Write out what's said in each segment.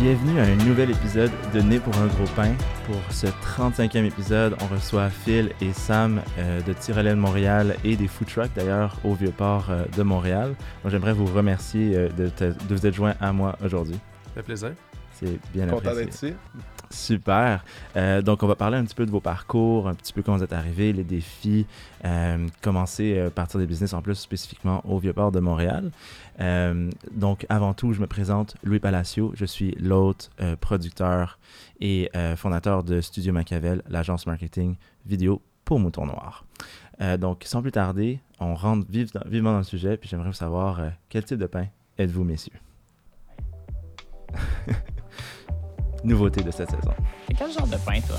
Bienvenue à un nouvel épisode de Né pour un gros pain. Pour ce 35e épisode, on reçoit Phil et Sam euh, de Tyrolène Montréal et des food trucks d'ailleurs au Vieux-Port euh, de Montréal. Donc j'aimerais vous remercier euh, de, te- de vous être joint à moi aujourd'hui. Ça fait plaisir. C'est bien Content apprécié. d'être ici. Super. Euh, donc, on va parler un petit peu de vos parcours, un petit peu comment vous êtes arrivés, les défis, euh, commencer euh, partir des business en plus spécifiquement au Vieux-Port de Montréal. Donc, avant tout, je me présente Louis Palacio. Je suis l'hôte, producteur et fondateur de Studio Machiavel, l'agence marketing vidéo pour Mouton Noir. Donc, sans plus tarder, on rentre vivement dans le sujet, puis j'aimerais savoir euh, quel type de pain êtes-vous, messieurs? Nouveauté de cette saison. C'est quel genre de pain, toi?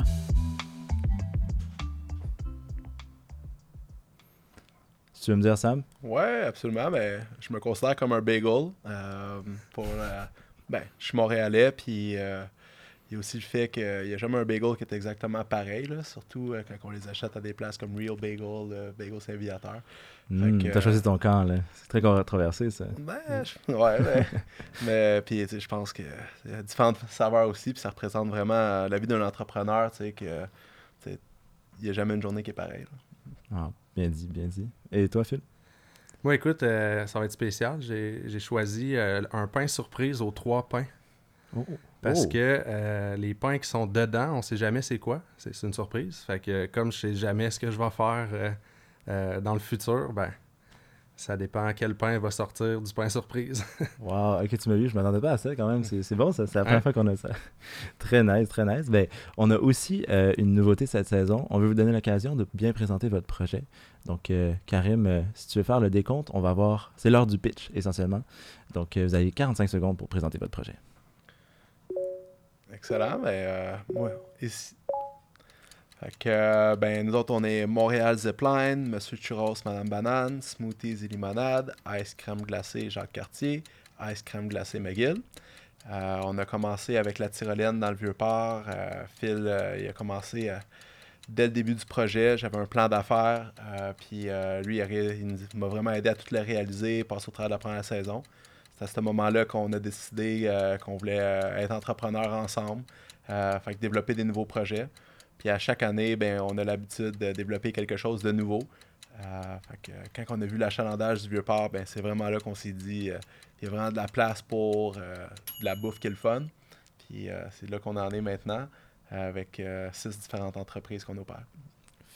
Tu veux me dire, Sam? Ouais, absolument. Mais je me considère comme un bagel. euh, pour, euh, ben, je suis montréalais, puis euh, il y a aussi le fait qu'il n'y a jamais un bagel qui est exactement pareil, là, surtout euh, quand on les achète à des places comme Real Bagel, euh, Bagel Saint-Viateur. Que, T'as euh, choisi ton camp, là. C'est très controversé, ça. Ben, je- ouais, ben, mais puis tu sais, je pense qu'il y a différentes saveurs aussi, puis ça représente vraiment euh, la vie d'un entrepreneur, tu sais, que il n'y a jamais une journée qui est pareille. Ah, bien dit, bien dit. Et toi, Phil? Moi, écoute, euh, ça va être spécial. J'ai j'ai choisi euh, un pain surprise aux trois pains. Parce Oh. que euh, les pains qui sont dedans, on sait jamais c'est quoi. C'est une surprise. Fait que comme je sais jamais ce que je vais faire euh, euh, dans le futur, ben ça dépend quel pain va sortir du pain surprise. Wow, ok, tu m'as vu, je m'attendais pas à ça quand même. C'est bon. C'est la première Hein? fois qu'on a ça. très nice, très nice. Ben, on a aussi une nouveauté cette saison. On veut vous donner l'occasion de bien présenter votre projet. Donc, Karim, si tu veux faire le décompte, on va voir. C'est l'heure du pitch, essentiellement. Donc, vous avez 45 secondes pour présenter votre projet. Excellent, mais euh, ouais, ici. Euh, ben, nous autres, on est Montréal Zipline, Monsieur Churros, Madame Banane, Smoothies et Limonade, Ice Crème Glacée Jacques Cartier, Ice Crème Glacée McGill. Euh, on a commencé avec la tyrolienne dans le Vieux-Port. Euh, Phil, euh, il a commencé euh, dès le début du projet. J'avais un plan d'affaires, euh, puis euh, lui, il, m'a vraiment aidé à tout le réaliser, passer au travers de la première saison. C'est à ce moment-là qu'on a décidé euh, qu'on voulait euh, être entrepreneurs ensemble, euh, développer des nouveaux projets. Puis à chaque année, ben, on a l'habitude de développer quelque chose de nouveau. Quand on a vu l'achalandage du Vieux-Port, ben, c'est vraiment là qu'on s'est dit il y a vraiment de la place pour de la bouffe qui est le fun. Puis c'est là qu'on en est maintenant, avec six différentes entreprises qu'on opère.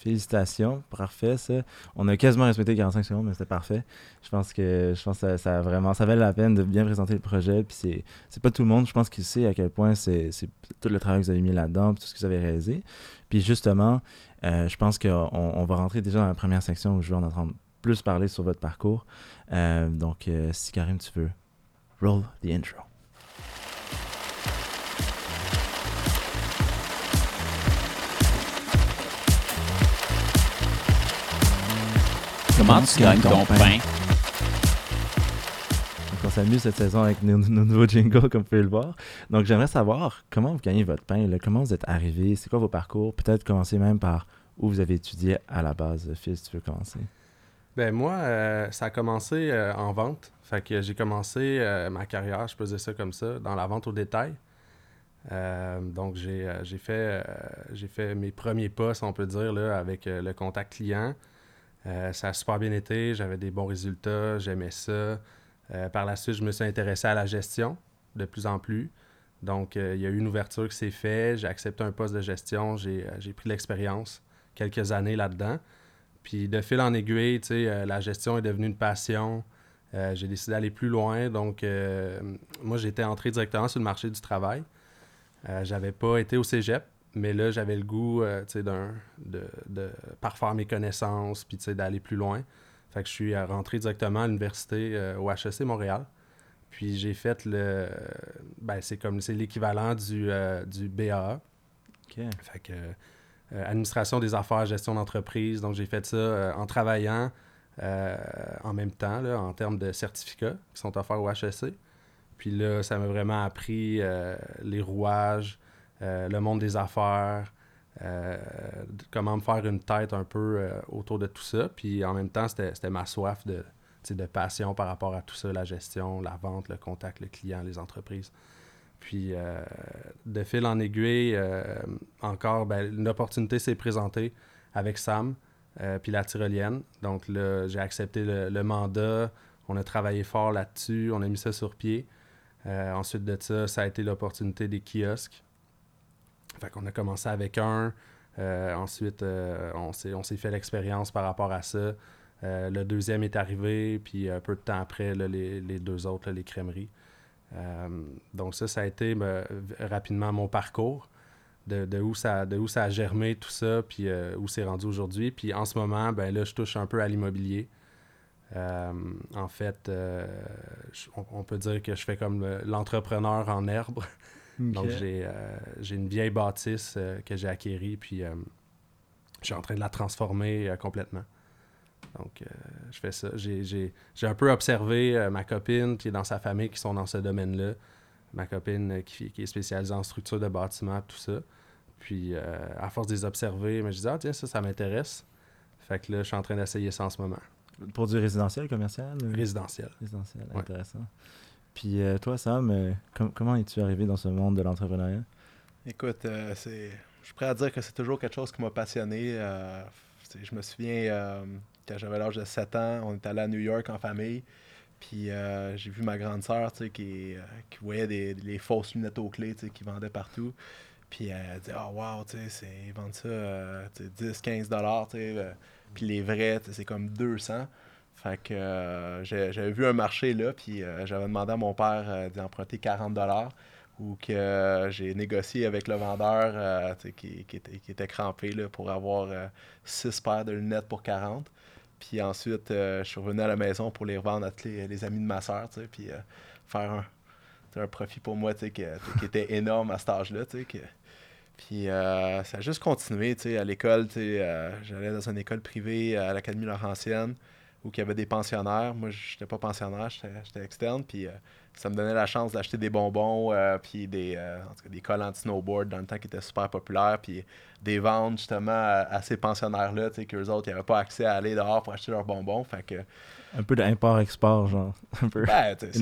Félicitations, parfait ça. On a quasiment respecté 45 secondes, mais c'était parfait. Je pense que je pense que ça, ça vraiment ça valait la peine de bien présenter le projet. Puis c'est pas tout le monde, je pense, qui sait à quel point c'est tout le travail que vous avez mis là-dedans, puis tout ce que vous avez réalisé. Puis justement, euh, je pense qu'on on va rentrer déjà dans la première section où je vais en entendre plus parler sur votre parcours. Euh, donc, euh, si Karim, tu veux, roll the intro. Comment tu gagnes ton pain? Donc, on s'amuse cette saison avec nos, nos nouveaux jingles, comme vous pouvez le voir. Donc, j'aimerais savoir comment vous gagnez votre pain, là, comment vous êtes arrivé, c'est quoi vos parcours, peut-être commencer même par où vous avez étudié à la base. Phil, si tu veux commencer? ben moi, euh, ça a commencé euh, en vente. Fait que j'ai commencé euh, ma carrière, je peux dire ça comme ça, dans la vente au détail. Euh, donc j'ai euh, j'ai fait, euh, j'ai fait mes premiers pas, si on peut dire, là, avec euh, le contact client. Euh, ça a super bien été, j'avais des bons résultats, j'aimais ça. Euh, par la suite, je me suis intéressé à la gestion de plus en plus. Donc, euh, il y a eu une ouverture qui s'est faite, j'ai accepté un poste de gestion, j'ai pris de l'expérience, quelques années là-dedans. Puis de fil en aiguille, la gestion est devenue une passion. J'ai décidé d'aller plus loin. Donc, moi, j'étais entré directement sur le marché du travail. J'avais pas été au cégep, mais là, j'avais le goût, euh, tu sais, d'un, de, de parfaire mes connaissances, puis, tu sais, d'aller plus loin. Fait que je suis euh, rentré directement à l'université euh, au HEC Montréal. Puis j'ai fait le... Ben, c'est comme, c'est l'équivalent du, euh, du BAA. Fait que administration des affaires, gestion d'entreprise. Donc j'ai fait ça en travaillant en même temps là, en termes de certificats qui sont offerts au HEC. Puis là, ça m'a vraiment appris les rouages, le monde des affaires, euh, comment me faire une tête un peu euh, autour de tout ça. Puis en même temps, c'était ma soif de, de passion par rapport à tout ça, la gestion, la vente, le contact, le client, les entreprises. Puis, euh, de fil en aiguille, euh, encore, ben, une opportunité s'est présentée avec Sam, euh, puis la tyrolienne. Donc là, j'ai accepté le, le mandat. On a travaillé fort là-dessus. On a mis ça sur pied. Euh, ensuite de ça, ça a été l'opportunité des kiosques. Fait qu'on a commencé avec un. Euh, ensuite, euh, on s'est fait l'expérience par rapport à ça. Euh, le deuxième est arrivé, puis un peu de temps après, les, les deux autres, les crèmeries. Donc ça, ça a été ben, rapidement mon parcours, de, de où ça, de où ça a germé tout ça, puis où c'est rendu aujourd'hui. Puis en ce moment, ben là, je touche un peu à l'immobilier. En fait, on, peut dire que je fais comme le- l'entrepreneur en herbe. Donc, j'ai euh, j'ai une vieille bâtisse euh, que j'ai acquérie, puis euh, je suis en train de la transformer complètement. Donc, euh, je fais ça. J'ai- J'ai j'ai un peu observé euh, ma copine qui est dans sa famille qui sont dans ce domaine-là. Ma copine euh, qui, qui est spécialisée en structure de bâtiment, tout ça. Puis, à force de les observer, je me disais, ah, tiens, ça, ça m'intéresse. Fait que là, je suis en train d'essayer ça en ce moment. Pour du résidentiel, commercial ou- Résidentiel. Résidentiel, Ouais. Puis euh, toi, Sam, euh, com- comment es-tu arrivé dans ce monde de l'entrepreneuriat? Écoute, euh, c'est, je suis prêt à dire que c'est toujours quelque chose qui m'a passionné. je me souviens, quand j'avais l'âge de 7 ans, on est allé à New York en famille. Puis j'ai vu ma grande sœur tu qui, qui voyait des, les fausses lunettes aux clés tu qui vendaient partout. Puis elle dit Ah, wow, tu ils vendent ça euh, tu sais, 10, 15 dollars. Puis les vrais, tu c'est comme 200. Euh, j'avais vu un marché là, puis euh, j'avais demandé à mon père euh, d'emprunter 40 dollars ou que euh, j'ai négocié avec le vendeur qui, qui était, qui était crampé là, pour avoir 6 paires de lunettes pour 40. Puis ensuite, je suis revenu à la maison pour les revendre à tous les, les amis de ma soeur, puis faire un, un profit pour moi sais, qui était énorme à cet âge-là. Puis ça a juste continué à l'école. J'allais dans une école privée à l'Académie Laurentienne où il y avait des pensionnaires. Moi, je n'étais pas pensionnaire, j'étais externe. Puis euh, ça me donnait la chance d'acheter des bonbons, euh, puis des, euh, en tout cas, des cols anti-snowboard dans le temps qui étaient super populaires, puis des ventes justement à, à ces pensionnaires-là, tu sais, qu'eux autres, ils n'avaient pas accès à aller dehors pour acheter leurs bonbons. Fait que, Un peu d'import-export, genre. Un peu. ben, tu sais,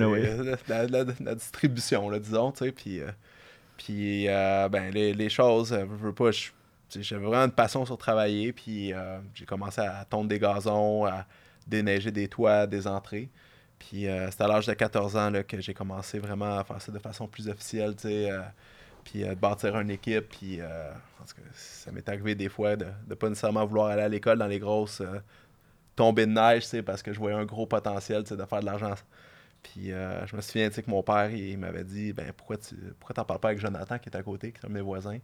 la, la- la distribution, là, disons, tu sais, puis, euh, puis ben, les, les choses, je veux pas, j'avais vraiment une passion sur travailler, puis j'ai commencé à tondre des gazons, à déneiger des toits, des entrées. Puis euh, c'est à l'âge de 14 ans là, que j'ai commencé vraiment à faire ça de façon plus officielle, tu sais, euh, puis euh, bâtir une équipe, puis euh, en tout cas, ça m'est arrivé des fois de ne pas nécessairement vouloir aller à l'école dans les grosses euh, tombées de neige, tu parce que je voyais un gros potentiel, de faire de l'argent puis euh, je me souviens que mon père, il, il m'avait dit ben pourquoi tu pourquoi t'en parles pas avec Jonathan qui est à côté, qui est un de mes voisins,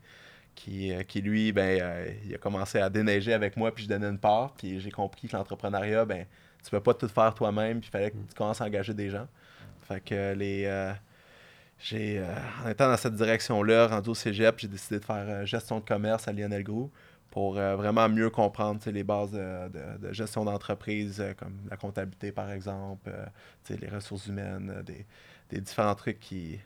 qui, euh, qui lui, ben euh, il a commencé à déneiger avec moi, puis je donnais une part, puis j'ai compris que l'entrepreneuriat, ben tu peux pas tout faire toi-même, puis il fallait que tu commences à engager des gens. Fait que les euh, j'ai en étant dans cette direction-là, rendu au Cégep, j'ai décidé de faire gestion de commerce à Lionel Groux pour vraiment mieux comprendre les bases de, de- de gestion d'entreprise, comme la comptabilité par exemple, les ressources humaines, des, des différents trucs qui.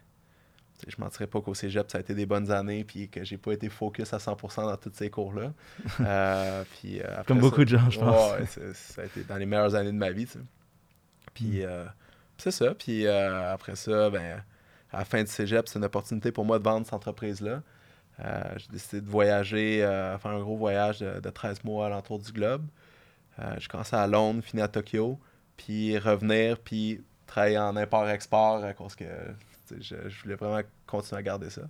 Je ne mentirais pas qu'au cégep, ça a été des bonnes années, puis que j'ai pas été focus à 100% dans tous ces cours-là. Euh, puis, euh, après Comme ça- beaucoup de gens, je pense. Ouais, ça a été dans les meilleures années de ma vie. tu sais. Puis euh, c'est ça. Puis euh, après ça, ben, à la fin du cégep, c'est une opportunité pour moi de vendre cette entreprise-là. Euh, j'ai décidé de voyager, euh, faire un gros voyage de, de 13 mois à l'entour du globe. Euh, j'ai commencé à Londres, fini à Tokyo, puis revenir, puis travailler en import-export à cause que je, je voulais vraiment continuer à garder ça.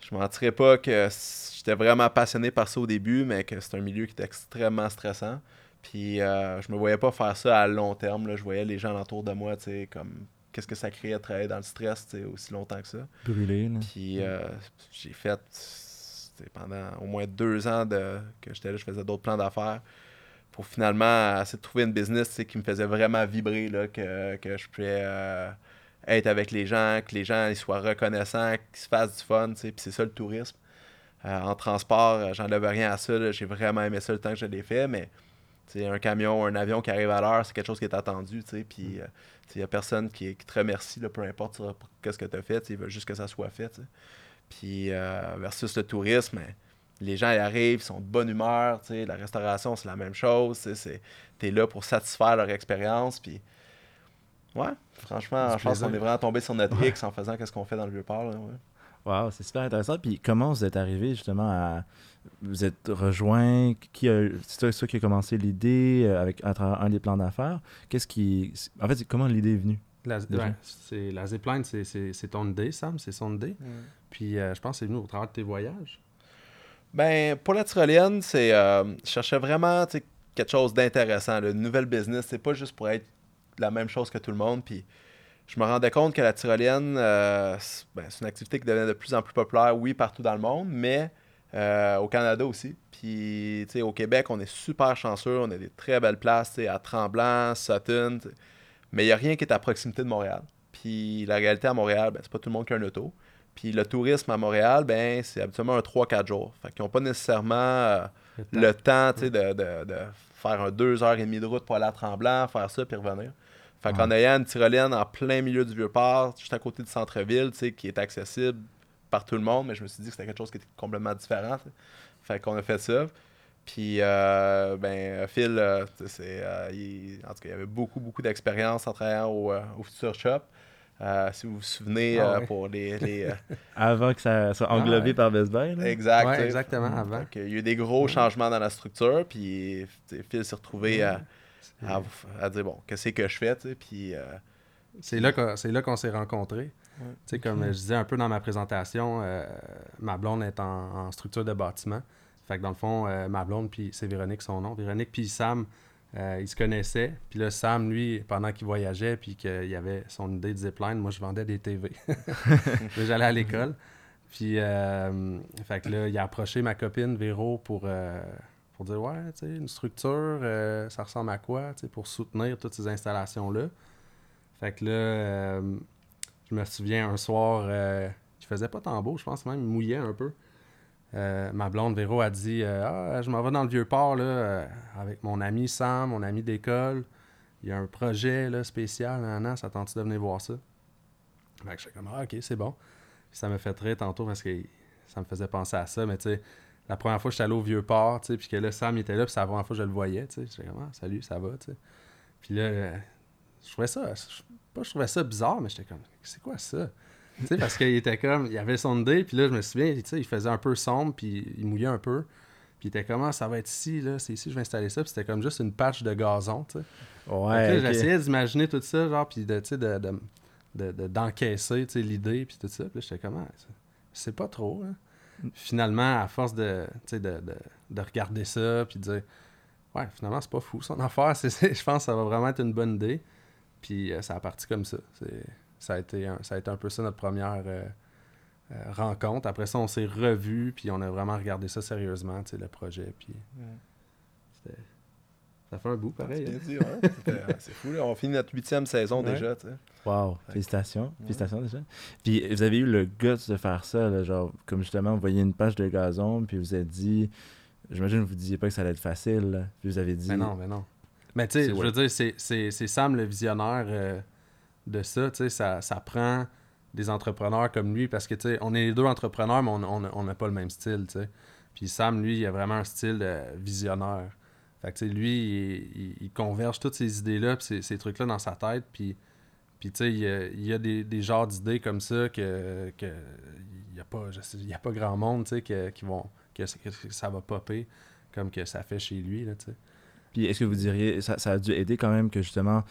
Je mentirais pas que j'étais vraiment passionné par ça au début, mais que c'est un milieu qui était extrêmement stressant. Puis euh, je me voyais pas faire ça à long terme. Là. Je voyais les gens autour de moi, tu sais, comme qu'est-ce que ça créait de travailler dans le stress aussi longtemps que ça. Brûlé, là. Puis euh, j'ai fait pendant au moins deux ans de, que j'étais là, je faisais d'autres plans d'affaires pour finalement essayer de trouver une business qui me faisait vraiment vibrer, là, que, que je pouvais euh, être avec les gens, que les gens soient reconnaissants, qu'ils se fassent du fun. tu sais. Puis c'est ça le tourisme. Euh, en transport, euh, j'enlève rien à ça. J'ai vraiment aimé ça le temps que je l'ai fait, mais un camion, un avion qui arrive à l'heure, c'est quelque chose qui est attendu. tu. Puis euh, il n'y a personne qui, te remercie, peu importe qu'est-ce que tu as fait. Ils veulent juste que ça soit fait. Puis versus le tourisme, ben, les gens ils arrivent, ils sont de bonne humeur. La restauration, c'est la même chose. Tu es là pour satisfaire leur expérience. Puis Ouais, franchement, je pense qu'on est vraiment tombé sur notre X en faisant qu'est-ce qu'on fait dans le Vieux-Port. là, ouais. Wow, c'est super intéressant. Puis comment vous êtes arrivé justement à. Vous êtes rejoint? Qui a... C'est toi qui a commencé l'idée euh, avec à travers un des plans d'affaires? Qu'est-ce qui. En fait, comment l'idée est venue? La, Déjà. ouais, c'est, la zipline, c'est, c'est, c'est ton idée, Sam, c'est son idée. Puis euh, je pense que c'est venu au travers de tes voyages. Ben, pour la tyrolienne, c'est. euh, je cherchais vraiment quelque chose d'intéressant, là, une nouvelle business. C'est pas juste pour être la même chose que tout le monde. Puis je me rendais compte que la tyrolienne, euh, c'est ben, c'est une activité qui devenait de plus en plus populaire, oui, partout dans le monde, mais euh, au Canada aussi. Puis, tu sais, au Québec, on est super chanceux. On a des très belles places, tu sais, à Tremblant, Sutton. Mais il n'y a rien qui est à proximité de Montréal. Puis la réalité à Montréal, ben, c'est pas tout le monde qui a un auto. Puis le tourisme à Montréal, ben, c'est habituellement un 3-4 jours. Fait qu'ils n'ont pas nécessairement euh, le temps de, de- de faire un 2h30 de route pour aller à Tremblant, faire ça, puis revenir. Fait qu'en ayant une tyrolienne en plein milieu du Vieux-Port, juste à côté du centre-ville, tu sais, qui est accessible par tout le monde, mais je me suis dit que c'était quelque chose qui était complètement différent. tu sais. Fait qu'on a fait ça. Puis, euh, ben, Phil, euh, c'est, euh, il- en tout cas, il avait beaucoup, beaucoup d'expérience en travaillant au, euh, au Future Shop. Euh, si vous vous souvenez, Ah euh, ouais. pour les... les, euh, Avant que ça soit englobé ouais. par Best Buy. là? exact. Ouais, exactement, avant. Qu'il y a eu des gros changements dans la structure, puis Phil s'est retrouvé à, C'est, à, à dire, bon, qu'est-ce que je fais, tu sais, puis... euh, c'est là, qu'on, c'est là qu'on s'est rencontrés. Tu sais, comme je disais un peu dans ma présentation, euh, ma blonde est en, en structure de bâtiment. Fait que dans le fond, euh, ma blonde, puis c'est Véronique son nom. Véronique puis Sam, euh, ils se connaissaient. Puis là, Sam, lui, pendant qu'il voyageait, puis qu'il avait son idée de zipline, moi, je vendais des TV. J'allais à l'école. Puis, euh, fait que là, il a approché ma copine Véro pour, euh, pour dire Ouais, tu sais, une structure, euh, ça ressemble à quoi, tu sais, pour soutenir toutes ces installations-là. Fait que là, euh, je me souviens un soir, euh, il faisait pas tant beau, je pense même, il mouillait un peu. Euh, ma blonde Véro a dit Ah, je m'en vais dans le vieux port là, avec mon ami Sam, mon ami d'école. Il y a un projet là, spécial, nan, nan, ça tente de venir voir ça. Fait que j'étais comme Ah, ok, c'est bon. Puis ça me fait très tantôt parce que ça me faisait penser à ça, mais tu sais, la première fois que j'étais allé au vieux port, tu sais, puis que là, Sam il était là, puis c'est la première fois que je le voyais, tu sais. J'étais comme Ah, salut, ça va, tu sais. Puis là, euh, je trouvais ça, je, pas je trouvais ça bizarre, mais j'étais comme C'est quoi ça? tu sais, parce qu'il était comme, il avait son idée, puis là, je me souviens, tu sais, il faisait un peu sombre, puis il mouillait un peu. Puis il était comme, Ah, ça va être ici, là, c'est ici, je vais installer ça. Puis c'était comme juste une patch de gazon, tu sais. Ouais. J'essayais d'imaginer tout ça, genre, puis de, tu sais, de, de, de- de- d'encaisser, tu sais, l'idée, puis tout ça. Puis là, j'étais comme, Ah, c'est pas trop, hein. Finalement, à force de, de, de, de regarder ça, puis de dire, ouais, finalement, c'est pas fou, son affaire. Je pense que ça va vraiment être une bonne idée. Puis euh, ça a parti comme ça. Ça, a été un, ça a été un peu ça notre première euh, euh, rencontre. Après ça, on s'est revus, puis on a vraiment regardé ça sérieusement, le projet. Puis c'était- ça fait un bout, pareil. C'est hein. dit. C'était- C'est fou, là. On finit notre huitième saison Ouais. déjà, tu sais. Wow, félicitations. Félicitations déjà. Puis vous avez eu le guts de faire ça, là, genre, comme justement, vous voyez une page de gazon, puis vous êtes dit, j'imagine que vous ne disiez pas que ça allait être facile, là. puis vous avez dit, Mais non, mais non. Mais tu sais, C'est je ouais. veux dire, c'est- c'est c'est Sam le visionnaire euh, de ça. Tu sais, ça, ça prend des entrepreneurs comme lui parce que tu sais, on est les deux entrepreneurs, mais on n'a on, n'a pas le même style. Tu sais. Puis Sam, lui, il a vraiment un style euh, visionnaire. Fait que lui, il, il- il converge toutes ces idées-là, ces, ces trucs-là dans sa tête. Puis, puis tu sais, il y a, des, des genres d'idées comme ça que, que n'y a, pas- a pas grand monde tu sais, que- qui vont, que, ça va popper comme que ça fait chez lui. Là. Puis est-ce que vous diriez, ça, ça a dû aider quand même que justement,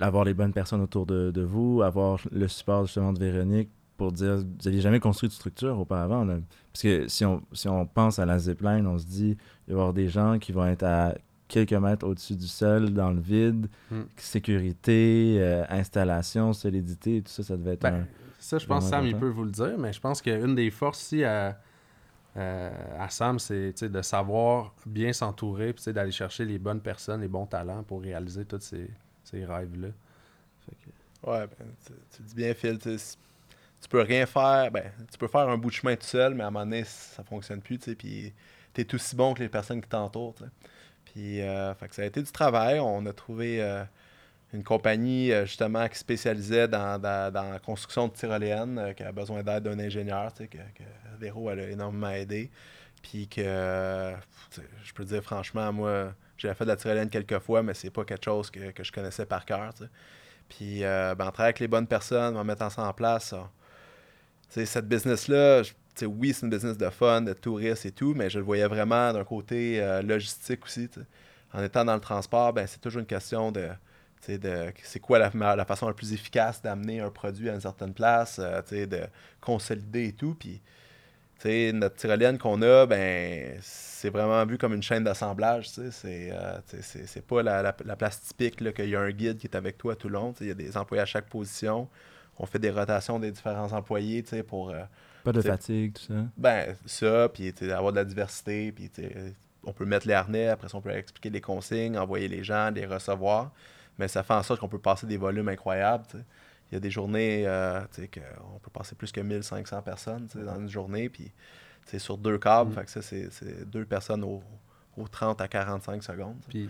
avoir les bonnes personnes autour de, de vous, avoir le support justement de Véronique pour dire, vous n'aviez jamais construit de structure auparavant. là. Parce que si on, si on pense à la zipline, on se dit, il va y avoir des gens qui vont être à quelques mètres au-dessus du sol, dans le vide, Hmm. sécurité, euh, installation, solidité, tout ça, ça devait être Ben, un... Ça, je pense que Sam, il peut vous le dire, mais je pense qu'une des forces ici à, euh, à Sam, c'est tu sais, de savoir bien s'entourer, puis d'aller chercher les bonnes personnes, les bons talents pour réaliser tous ces, ces rêves-là. Que- Ouais, ben, tu, tu dis bien, Phil. Tu, peux rien faire. Ben, tu peux faire un bout de chemin tout seul, mais à un moment donné, ça fonctionne plus. tu sais, Puis t'es aussi bon que les personnes qui t'entourent. Puis euh, ça a été du travail. On a trouvé euh, une compagnie euh, justement qui spécialisait dans, dans- dans la construction de tyroléennes, euh, qui a besoin d'aide d'un ingénieur, que, que Véro elle a énormément aidé. Puis que je peux dire franchement, moi, j'ai fait de la tyrolienne quelques fois, mais c'est pas quelque chose que, que je connaissais par cœur. tu sais. Puis ben, en travaillant avec les bonnes personnes, en mettant ça en place, on- sais, cette business-là, oui, c'est une business de fun, de touristes et tout, mais je le voyais vraiment d'un côté euh, logistique aussi. En étant dans le transport, ben, c'est toujours une question de, de c'est quoi la, la façon la plus efficace d'amener un produit à une certaine place, euh, de consolider et tout. Puis, notre tyrolienne qu'on a, ben, c'est vraiment vu comme une chaîne d'assemblage. C'est euh, pas la, la- la place typique qu'il y a un guide qui est avec toi tout le long. Il y a des employés à chaque position. On fait des rotations des différents employés tu sais, pour euh, Pas de C'est- fatigue, tout ça? ben, ça, puis avoir de la diversité, puis on peut mettre les harnais, après ça, on peut expliquer les consignes, envoyer les gens, les recevoir. Mais ça fait en sorte qu'on peut passer des volumes incroyables. Il y a des journées, euh, tu sais, qu'on peut passer plus que 1500 personnes dans une journée, puis tu sais, sur deux câbles, Mm. fait que ça, c'est c'est deux personnes au, au 30 à 45 secondes. Puis,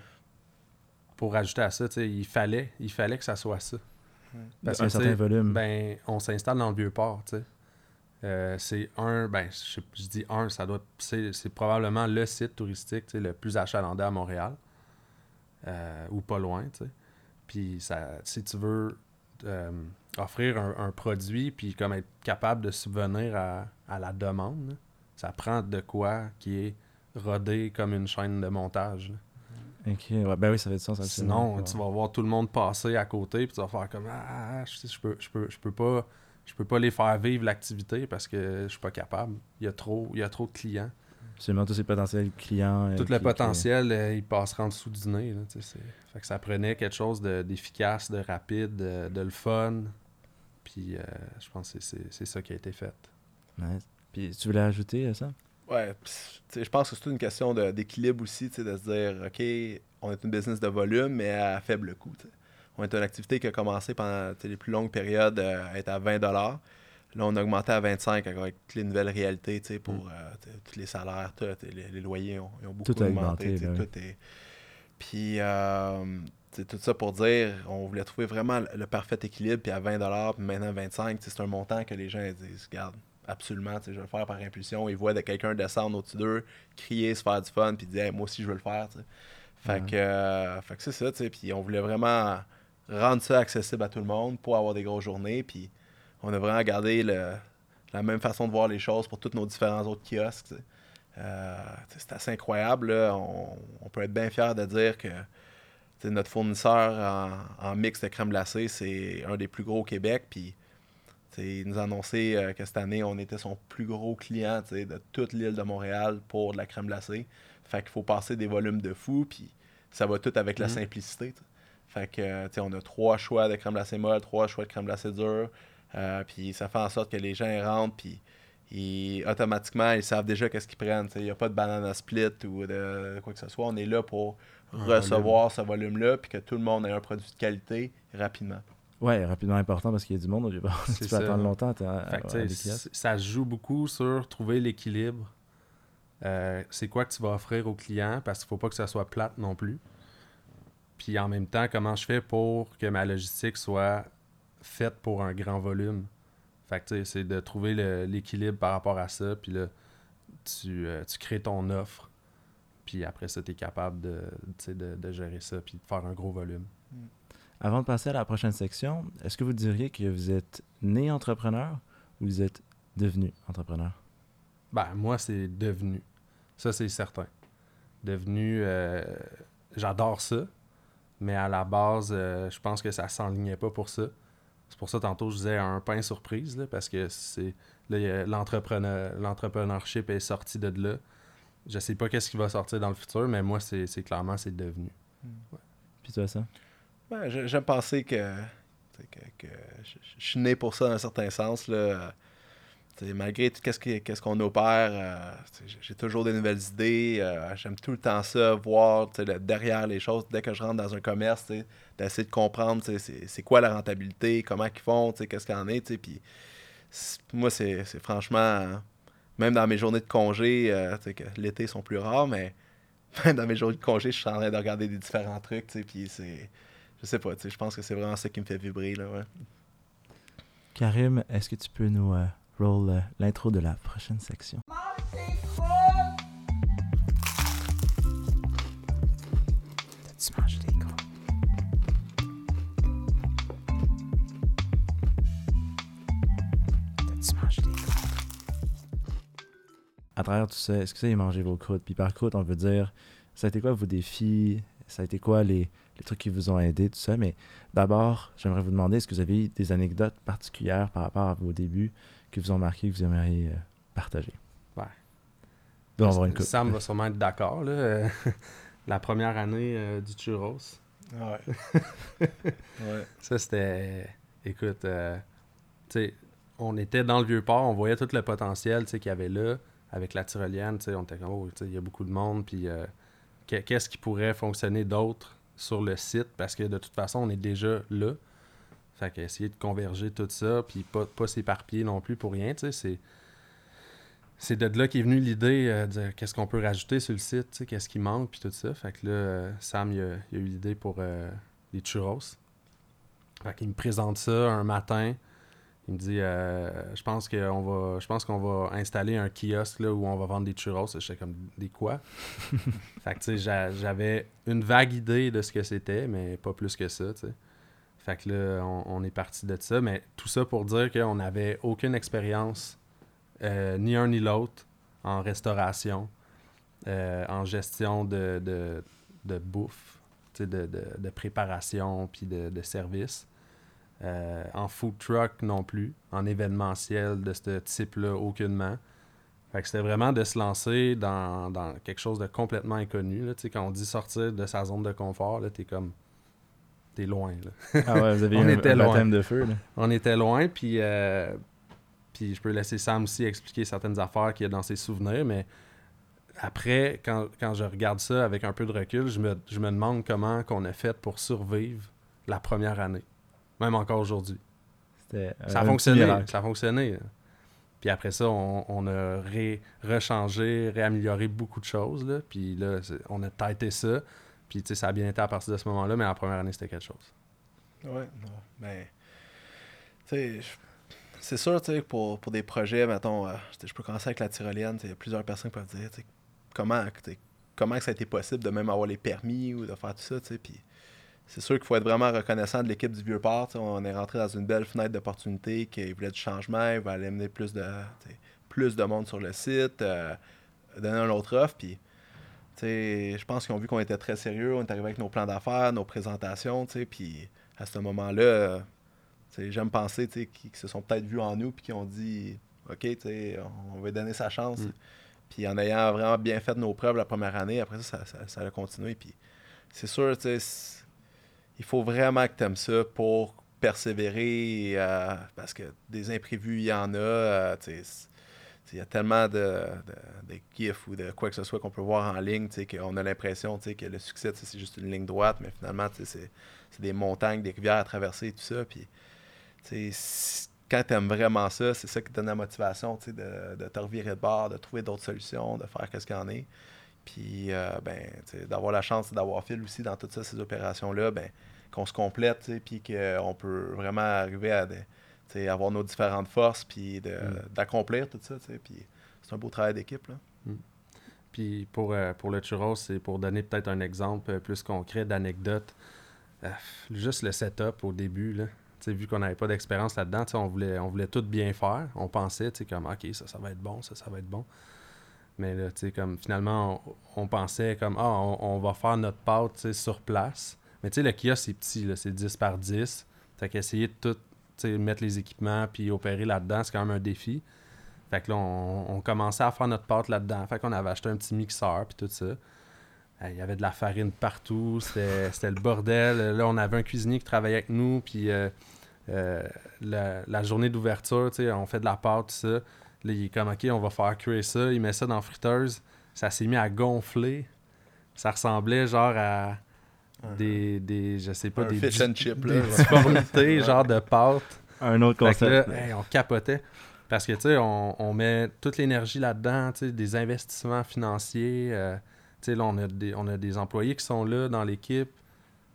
pour ajouter à ça, tu sais, il fallait, il fallait que ça soit ça. Parce que, certain volume. Ben, on s'installe dans le vieux port, tu sais. Euh, c'est un, ben, je, je dis un, ça doit, c'est, probablement le site touristique, le plus achalandé à Montréal, euh, ou pas loin, tu sais. Puis, ça, si tu veux euh, offrir un, un produit, puis comme être capable de subvenir à, à la demande, là, ça prend de quoi qui est rodé comme une chaîne de montage. là. Ok, ouais, ben oui, ça fait du sens. Sinon, tu vas voir tout le monde passer à côté, puis tu vas faire comme ah, je, je peux, je peux, je peux pas, je peux pas les faire vivre l'activité parce que je suis pas capable. Il y a trop, il y a trop de clients. Absolument, tous ces potentiels clients. euh, Tout qui- le qui- potentiel, euh, il passera en dessous du nez. Là, fait que ça prenait quelque chose de- d'efficace, de, rapide, de, de le fun. Puis euh, je pense que c'est- ça qui a été fait. Nice. Puis tu voulais ajouter à ça? Ouais, je pense que c'est toute une question d'équilibre aussi, tu sais, de se dire, OK, on est une business de volume, mais à faible coût. On est une activité qui a commencé pendant les plus longues périodes euh, à être à 20 Là, on a augmenté à 25 avec toutes les nouvelles réalités, pour Mm. euh, tous les salaires, tout, les, les loyers ont, beaucoup Tout a augmenté. augmenté, ben tout est... Puis, euh, tout ça pour dire, on voulait trouver vraiment le, parfait équilibre, puis à 20 puis maintenant 25 tu sais, c'est un montant que les gens ils disent, regarde, absolument, je vais le faire par impulsion. Ils voient de quelqu'un descendre au-dessus d'eux, crier, se faire du fun, puis dire, Hey, moi aussi, je veux le faire. Fait, Ouais. que, euh, fait que c'est ça, tu sais. Puis on voulait vraiment rendre ça accessible à tout le monde pour avoir des grosses journées. Puis on a vraiment gardé le- la même façon de voir les choses pour tous nos différents autres kiosques. Euh, c'est assez incroyable. là. On, on peut être bien fier de dire que notre fournisseur en, en mix de crème glacée, c'est un des plus gros au Québec. Puis il nous a annoncé euh, que cette année, on était son plus gros client de toute l'île de Montréal pour de la crème glacée. Fait qu'il faut passer des volumes de fou, puis ça va tout avec la Mhm. simplicité. Fait que, tu sais, on a trois choix de crème glacée molle, trois choix de crème glacée dure. euh, puis ça fait en sorte que les gens ils rentrent, puis ils, automatiquement, ils savent déjà qu'est-ce qu'ils prennent. Il n'y a pas de banana split ou de quoi que ce soit. On est là pour recevoir ce volume-là, puis que tout le monde ait un produit de qualité rapidement. Ouais, rapidement important parce qu'il y a du monde au départ. tu peux ça. attendre longtemps à, à- à ça se joue beaucoup sur trouver l'équilibre. Euh, c'est quoi que tu vas offrir au client parce qu'il faut pas que ça soit plate non plus. Puis en même temps, comment je fais pour que ma logistique soit faite pour un grand volume? Fait que tu sais, c'est de trouver l'équilibre par rapport à ça. Puis là, tu, euh, tu crées ton offre. Puis après ça, tu es capable de, de, de gérer ça puis de faire un gros volume. Avant de passer à la prochaine section, est-ce que vous diriez que vous êtes né entrepreneur ou vous êtes devenu entrepreneur? Ben, moi, c'est devenu. Ça, c'est certain. Devenu, euh, j'adore ça, mais à la base, euh, je pense que ça s'enlignait pas pour ça. C'est pour ça, tantôt, je disais un pain surprise, là, parce que c'est l'entrepreneurship est sorti de là. Je sais pas qu'est-ce qui va sortir dans le futur, mais moi, c'est clairement, c'est devenu. Puis toi, ça? J'aime penser que, que, je, suis né pour ça dans un certain sens. Là. Malgré tout qu'est-ce qu'on opère, euh, j'ai- toujours des nouvelles idées. euh, J'aime tout le temps ça, voir derrière les choses. Dès que je rentre dans un commerce, d'essayer de comprendre c'est quoi la rentabilité, comment ils font, qu'est-ce qu'il en est. Puis moi, c'est franchement, même dans mes journées de congé, euh, l'été sont plus rares, mais même dans mes journées de congé, je suis en train de regarder des différents trucs. Puis c'est je sais pas, tu sais, je pense que c'est vraiment ça qui me fait vibrer, là, ouais. Karim, est-ce que tu peux nous euh, roll euh, l'intro de la prochaine section? à travers tout ça, est-ce que ça, avez mangé vos croûtes? Puis par croûte, on veut dire, ça a été quoi vos défis? Ça a été quoi les, les trucs qui vous ont aidé, tout ça? Mais d'abord, j'aimerais vous demander, est-ce que vous avez des anecdotes particulières par rapport à vos débuts qui vous ont marqué, que vous aimeriez euh, partager? Ouais. Une. Sam va sûrement être d'accord. là. Euh, La première année euh, du churros. Ouais. ouais. Ça, c'était. Écoute, euh, tu sais, on était dans le vieux port, on voyait tout le potentiel tu sais, qu'il y avait là, avec la tyrolienne. tu sais, On était comme, oh, tu sais, il y a beaucoup de monde. Puis, euh, que- qu'est-ce qui pourrait fonctionner d'autre sur le site? Parce que de toute façon, on est déjà là. Fait qu'essayer de converger tout ça, puis pas, pas s'éparpiller non plus pour rien, tu sais, c'est. De là qu'est venue l'idée euh, de qu'est-ce qu'on peut rajouter sur le site, qu'est-ce qui manque, puis tout ça. Fait que là, euh, Sam, il a, a eu l'idée pour euh, les churros. Fait qu'il me présente ça un matin. Il me dit, euh, je pense qu'on va, je pense qu'on va installer un kiosque là, où on va vendre des churros. J'étais comme, des quoi? fait que sais, j'avais une vague idée de ce que c'était, mais pas plus que ça, sais. Fait que là, on, on est parti de ça. Mais tout ça pour dire qu'on n'avait aucune expérience, euh, ni un ni l'autre, en restauration, euh, en gestion de, de, de bouffe, sais, de, de, de préparation, puis de, de service. Euh, en food truck non plus, en événementiel de ce type-là, aucunement. Fait que c'était vraiment de se lancer dans, dans quelque chose de complètement inconnu. Là. Quand on dit sortir de sa zone de confort, là, t'es comme. T'es loin. Là. Ah ouais, vous avez On un, était loin. de feu. Là. On était loin, puis, euh, puis je peux laisser Sam aussi expliquer certaines affaires qu'il y a dans ses souvenirs, mais après, quand, quand je regarde ça avec un peu de recul, je me, je me demande comment qu'on a fait pour survivre la première année, même encore aujourd'hui. C'était Ça a fonctionné, miracle. ça a fonctionné. Puis après ça, on, on a ré, rechangé, réamélioré beaucoup de choses, là, puis là, on a têté ça, puis tu sais, ça a bien été à partir de ce moment-là, mais la première année, c'était quelque chose. Ouais, non. Mais, tu sais, c'est sûr, tu sais, pour, pour des projets, mettons, euh, je peux commencer avec la tyrolienne, tu sais, il y a plusieurs personnes qui peuvent dire, comment, comment que ça a été possible de même avoir les permis ou de faire tout ça, tu sais, puis c'est sûr qu'il faut être vraiment reconnaissant de l'équipe du Vieux-Port, on est rentré dans une belle fenêtre d'opportunité, qu'ils voulaient du changement, ils voulaient amener plus de, plus de monde sur le site, euh, donner un autre offre, puis je pense qu'ils ont vu qu'on était très sérieux, on est arrivé avec nos plans d'affaires, nos présentations, puis à ce moment-là, euh, j'aime penser qu'ils qu'ils se sont peut-être vus en nous puis qui ont dit OK, on va lui donner sa chance. Mm. Puis en ayant vraiment bien fait nos preuves la première année, après ça, ça, ça, ça a continué. Puis c'est sûr, tu sais, il faut vraiment que tu aimes ça pour persévérer euh, parce que des imprévus, il y en a. euh, il y a tellement de, de, gifs ou de quoi que ce soit qu'on peut voir en ligne, qu'on a l'impression que le succès, c'est juste une ligne droite, mais finalement, c'est des montagnes, des rivières à traverser, tout ça. Puis, quand tu aimes vraiment ça, c'est ça qui te donne la motivation, de, de te revirer de bord, de trouver d'autres solutions, de faire qu'est-ce qu'il y en est. Puis, euh, ben, d'avoir la chance d'avoir Phil aussi dans toutes ça, ces opérations-là, ben, qu'on se complète, puis qu'on peut vraiment arriver à avoir nos différentes forces, puis Mm. d'accomplir tout ça. Puis, c'est un beau travail d'équipe, là. Puis pour, euh, pour le churros, c'est pour donner peut-être un exemple euh, plus concret d'anecdote. Euh, juste le setup au début, là. Vu qu'on n'avait pas d'expérience là-dedans, on voulait, on voulait tout bien faire. On pensait, comme, OK, ça, ça va être bon, ça, ça va être bon. Mais là, tu sais, comme, finalement, on, pensait comme, ah, on, va faire notre pâte, sur place. Mais le kiosque, c'est petit, c'est 10 par 10. Fait de tout, mettre les équipements puis opérer là-dedans, c'est quand même un défi. Fait que là, on, on commençait à faire notre pâte là-dedans. Fait qu'on avait acheté un petit mixeur puis tout ça. Il y avait de la farine partout, c'était le bordel. Là, on avait un cuisinier qui travaillait avec nous, puis euh, euh, la, la journée d'ouverture, on fait de la pâte, tout ça. Là, il est comme, OK, on va faire cuire ça. Il met ça dans la friteuse. Ça s'est mis à gonfler. Ça ressemblait genre à des, des je sais pas, Un des, fish and chip, des là. difformités, genre de pâte. Un autre concept. là, hey, on capotait. Parce que, tu sais, on, on met toute l'énergie là-dedans, tu sais, des investissements financiers. euh, tu sais, là, on a, des, on a des employés qui sont là dans l'équipe.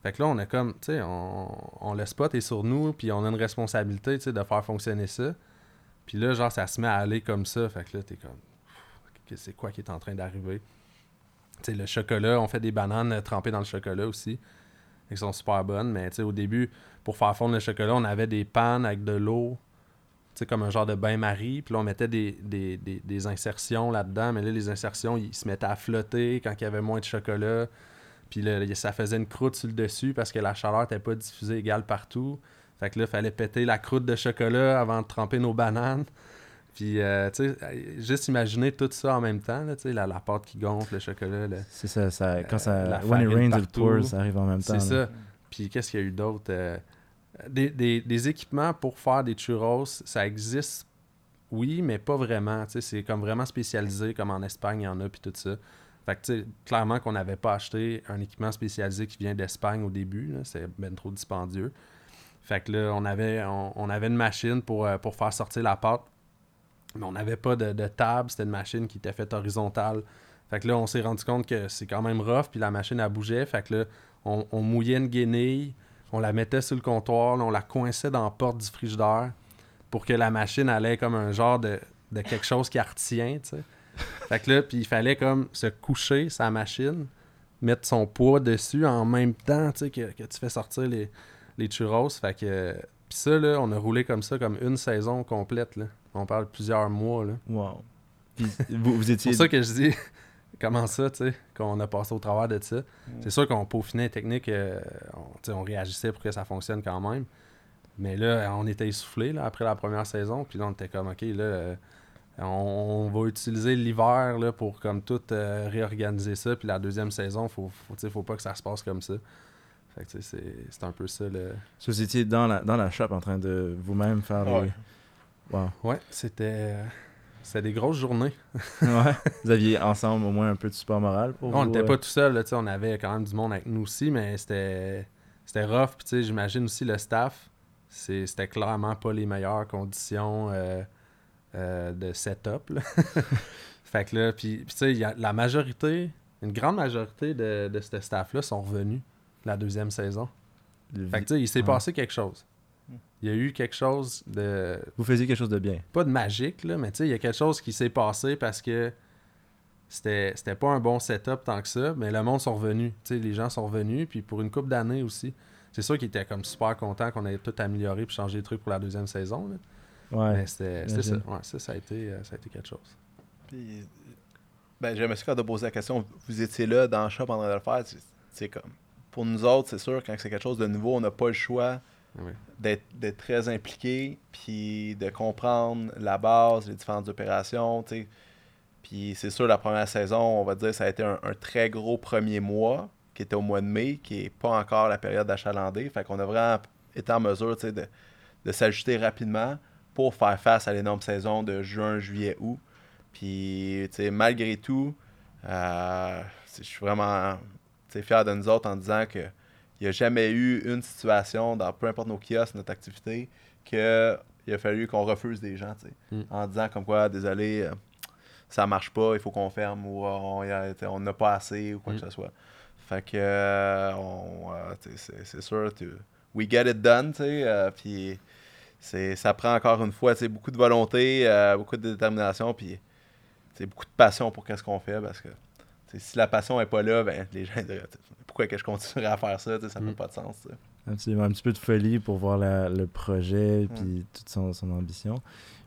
Fait que là, on a comme, tu sais, on, on le spot est sur nous, puis on a une responsabilité, tu sais, de faire fonctionner ça. Puis là, genre, ça se met à aller comme ça. Fait que là, t'es comme, c'est quoi qui est en train d'arriver? Tu sais, le chocolat, on fait des bananes trempées dans le chocolat aussi. Elles sont super bonnes, mais tu sais, au début, pour faire fondre le chocolat, on avait des pannes avec de l'eau. sais, comme un genre de bain-marie. Puis là, on mettait des, des insertions là-dedans. Mais là, les insertions, ils se mettaient à flotter quand il y avait moins de chocolat. Puis là, ça faisait une croûte sur le dessus parce que la chaleur n'était pas diffusée égale partout. Fait que là, il fallait péter la croûte de chocolat avant de tremper nos bananes. Puis, euh, tu sais, juste imaginer tout ça en même temps, tu sais, la, la pâte qui gonfle, le chocolat. le- C'est ça, ça, quand ça. Euh, la when it rains, it partout. pours, ça arrive en même temps. C'est ça. Puis qu'est-ce qu'il y a eu d'autre? Euh, des, des- des équipements pour faire des churros, ça existe, oui, mais pas vraiment. Tu sais, C'est comme vraiment spécialisé, comme en Espagne, il y en a, puis tout ça. Fait que, tu sais, clairement qu'on n'avait pas acheté un équipement spécialisé qui vient d'Espagne au début. C'était ben trop dispendieux. Fait que là, on avait, on, avait une machine pour, euh, pour faire sortir la pâte. Mais on n'avait pas de, de table. C'était une machine qui était faite horizontale. Fait que là, on s'est rendu compte que c'est quand même rough. Puis la machine, elle bougeait. Fait que là, on, on mouillait une guenille. On la mettait sur le comptoir. on la coinçait dans la porte du frigidaire pour que la machine allait comme un genre de, de quelque chose qui retient, tu sais. Fait que là, puis il fallait comme se coucher sa machine, mettre son poids dessus en même temps, tu sais, que, que tu fais sortir les, les churros. Fait que... Puis ça, là, on a roulé comme ça, comme une saison complète, là. On parle de plusieurs mois, là. Wow. Puis vous, vous C'est étiez. pour ça que je dis, comment ça, tu sais, qu'on a passé au travers de ça. C'est sûr qu'on peaufinait les techniques, euh, on, on réagissait pour que ça fonctionne quand même. Mais là, on était essoufflé là, après la première saison. Puis là, on était comme, OK, là, euh, on, va utiliser l'hiver là, pour comme tout euh, réorganiser ça. Puis la deuxième saison, faut, faut, faut pas que ça se passe comme ça. C'est c'est un peu ça. Le... So, Vous étiez dans la, dans la shop en train de vous-même faire Ouais. les. Wow. Ouais, c'était euh, c'était des grosses journées. ouais. Vous aviez ensemble au moins un peu de support moral pour on vous, n'était euh, pas tout seul, là, tu sais, on avait quand même du monde avec nous aussi, mais c'était c'était rough. Puis, tu sais, j'imagine aussi le staff, c'était clairement pas les meilleures conditions euh, euh, de setup. là. fait que là, puis, puis tu sais, la majorité, une grande majorité de, de ce staff-là sont revenus la deuxième saison. le- Fait que tu sais, il s'est Ouais. passé quelque chose. Il y a eu quelque chose de Vous faisiez quelque chose de bien. pas de magique, là, mais tu sais, il y a quelque chose qui s'est passé parce que c'était c'était pas un bon setup tant que ça, mais le monde sont revenus. Tu sais, les gens sont revenus, puis pour une couple d'années aussi. C'est sûr qu'ils étaient comme super contents qu'on ait tout amélioré puis changé les trucs pour la deuxième saison. là. Ouais. Mais c'était c'était ça. Ouais, ça, ça a été, euh, ça a été quelque chose. Puis, ben, j'aimais ça quand tu as posé la question. Vous étiez là dans le shop en train de le faire. C'est- C'est comme. Pour nous autres, c'est sûr, quand c'est quelque chose de nouveau, on n'a pas le choix Oui. d'être très impliqué, puis de comprendre la base, les différentes opérations. Puis c'est sûr, la première saison, on va dire, ça a été un, un très gros premier mois, qui était au mois de mai, qui n'est pas encore la période d'achalandé. Fait qu'on a vraiment été en mesure, de, de s'ajuster rapidement pour faire face à l'énorme saison de juin, juillet, août. Puis, malgré tout, euh, je suis vraiment tu sais, fier de nous autres en disant que il n'y a jamais eu une situation dans peu importe nos kiosques, notre activité, qu'il a fallu qu'on refuse des gens, Mm. en disant comme quoi, désolé, euh, ça marche pas, il faut qu'on ferme ou euh, on n'a pas assez ou quoi Mm. que ce soit. Fait que, euh, c'est c'est sûr, we get it done, tu sais, puis c'est ça prend encore une fois, beaucoup de volonté, beaucoup de détermination, puis beaucoup de passion pour qu'est-ce qu'on fait, parce que si la passion est pas là, ben les gens diraient pourquoi que je continuerais à faire ça, ça n'a Mm. pas de sens. tu sais. Absolument, un petit peu de folie pour voir la- le projet Mm. puis toute son, son ambition.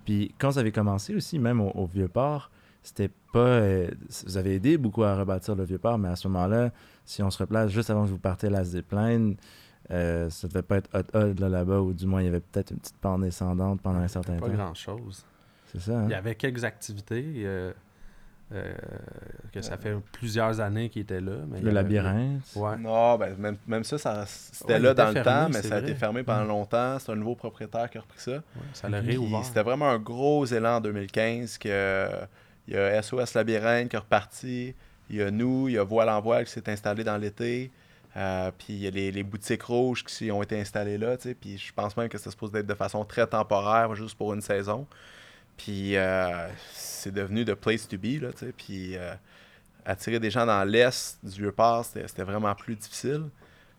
Puis quand vous avez commencé aussi, même au, au Vieux-Port, c'était pas... euh, vous avez aidé beaucoup à rebâtir le Vieux-Port, mais à ce moment-là, si on se replace juste avant que vous partiez à la zipline, euh, ça devait pas être hot hot là, là-bas, ou du moins il y avait peut-être une petite pente descendante pendant un certain Pas temps. grand-chose. C'est ça, hein? Il y avait quelques activités euh, euh, que ça fait plusieurs années qu'ils étaient là. Mais Le avait- labyrinthe. Ouais. Non, ben même, même ça, ça c'était Ouais, là était dans le temps, mais ça a vrai. été fermé pendant longtemps. C'est un nouveau propriétaire qui a repris ça. ouais, ça l'a réouvert. C'était vraiment un gros élan en 2015 que il y a SOS Labyrinthe qui est reparti, il y a nous, il y a Voile en Voile qui s'est installé dans l'été, euh, puis il y a les, les boutiques rouges qui ont été installées là, tu sais, puis je pense même que c'est supposé être de façon très temporaire, juste pour une saison. Puis euh, c'est devenu the place to be, là, tu sais, puis euh, attirer des gens dans l'est du Vieux-Port, c'était c'était vraiment plus difficile.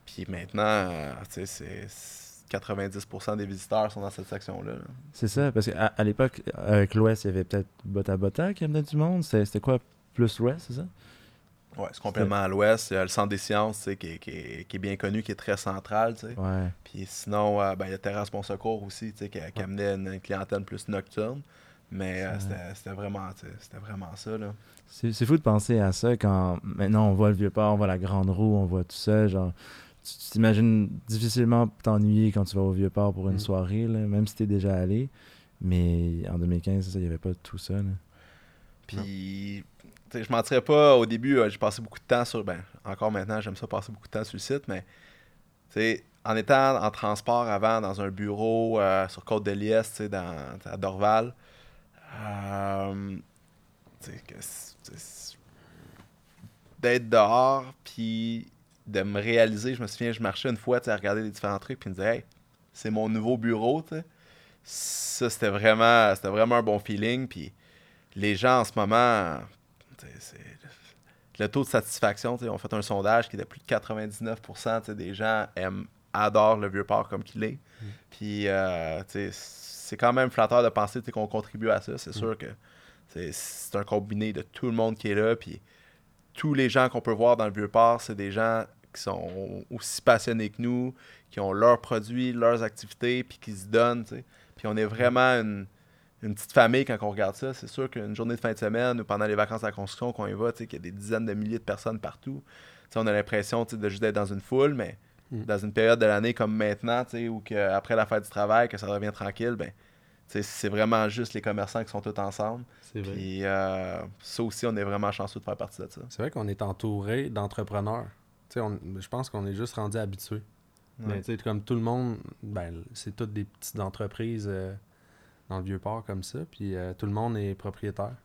Puis maintenant, euh, tu sais, c'est 90% des visiteurs sont dans cette section-là. là. C'est ça, parce qu'à à, l'époque, avec l'Ouest, il y avait peut-être Bota Bota qui amenait du monde. C'était quoi, plus l'Ouest, c'est ça? Ouais, c'est complètement à l'ouest. Il y a le centre des sciences, tu sais, qui, est- qui est- qui est bien connu, qui est très central, tu sais. Ouais. Puis sinon, euh, ben, il y a Terrasse Bon Secours aussi, tu sais, qui, qui amenait une clientèle plus nocturne. Mais euh, c'était vraiment, tu vraiment ça, là. C'est fou de penser à ça quand maintenant on voit le Vieux-Port, on voit la Grande Roue, on voit tout ça. Genre, tu tu t'imagines difficilement t'ennuyer quand tu vas au Vieux-Port pour une Mm. soirée, là, même si t'es déjà allé. Mais en 2015, c'est ça, il n'y avait pas tout ça. là. Puis, tu je mentirais pas, au début, euh, j'ai passé beaucoup de temps sur. Ben, encore maintenant, j'aime ça passer beaucoup de temps sur le site, mais, tu en étant en transport avant, dans un bureau euh, sur tu sais, dans, à Dorval, euh, d'être dehors, puis de me réaliser, je me souviens, je marchais une fois, tu sais, à regarder les différents trucs, puis me dire, hey, c'est mon nouveau bureau, tu sais. Ça, c'était vraiment, c'était vraiment un bon feeling, puis les gens en ce moment, c'est le taux de satisfaction, on fait un sondage qui est de plus de 99% tu sais, des gens aiment, adorent le vieux port comme qu'il est. Puis, euh, c'est quand même flatteur de penser qu'on contribue à ça. C'est sûr que c'est un combiné de tout le monde qui est là. Puis, tous les gens qu'on peut voir dans le vieux port, c'est des gens qui sont aussi passionnés que nous, qui ont leurs produits, leurs activités, puis qui se donnent. Puis, on est vraiment une une petite famille quand on regarde ça. C'est sûr qu'une journée de fin de semaine ou pendant les vacances à la construction, qu'on y va, qu'il y a des dizaines de milliers de personnes partout. On a l'impression de juste être dans une foule, mais Mm. dans une période de l'année comme maintenant, tu sais, ou qu'après la fête du travail, que ça revient tranquille, ben, c'est vraiment juste les commerçants qui sont tous ensemble. C'est vrai. Puis euh, ça aussi, on est vraiment chanceux de faire partie de ça. C'est vrai qu'on est entouré d'entrepreneurs. Tu sais, on- je pense qu'on est juste rendu habitué. Ouais. Sais, comme tout le monde, ben, c'est toutes des petites entreprises euh, dans le vieux port comme ça. Puis euh, tout le monde est propriétaire.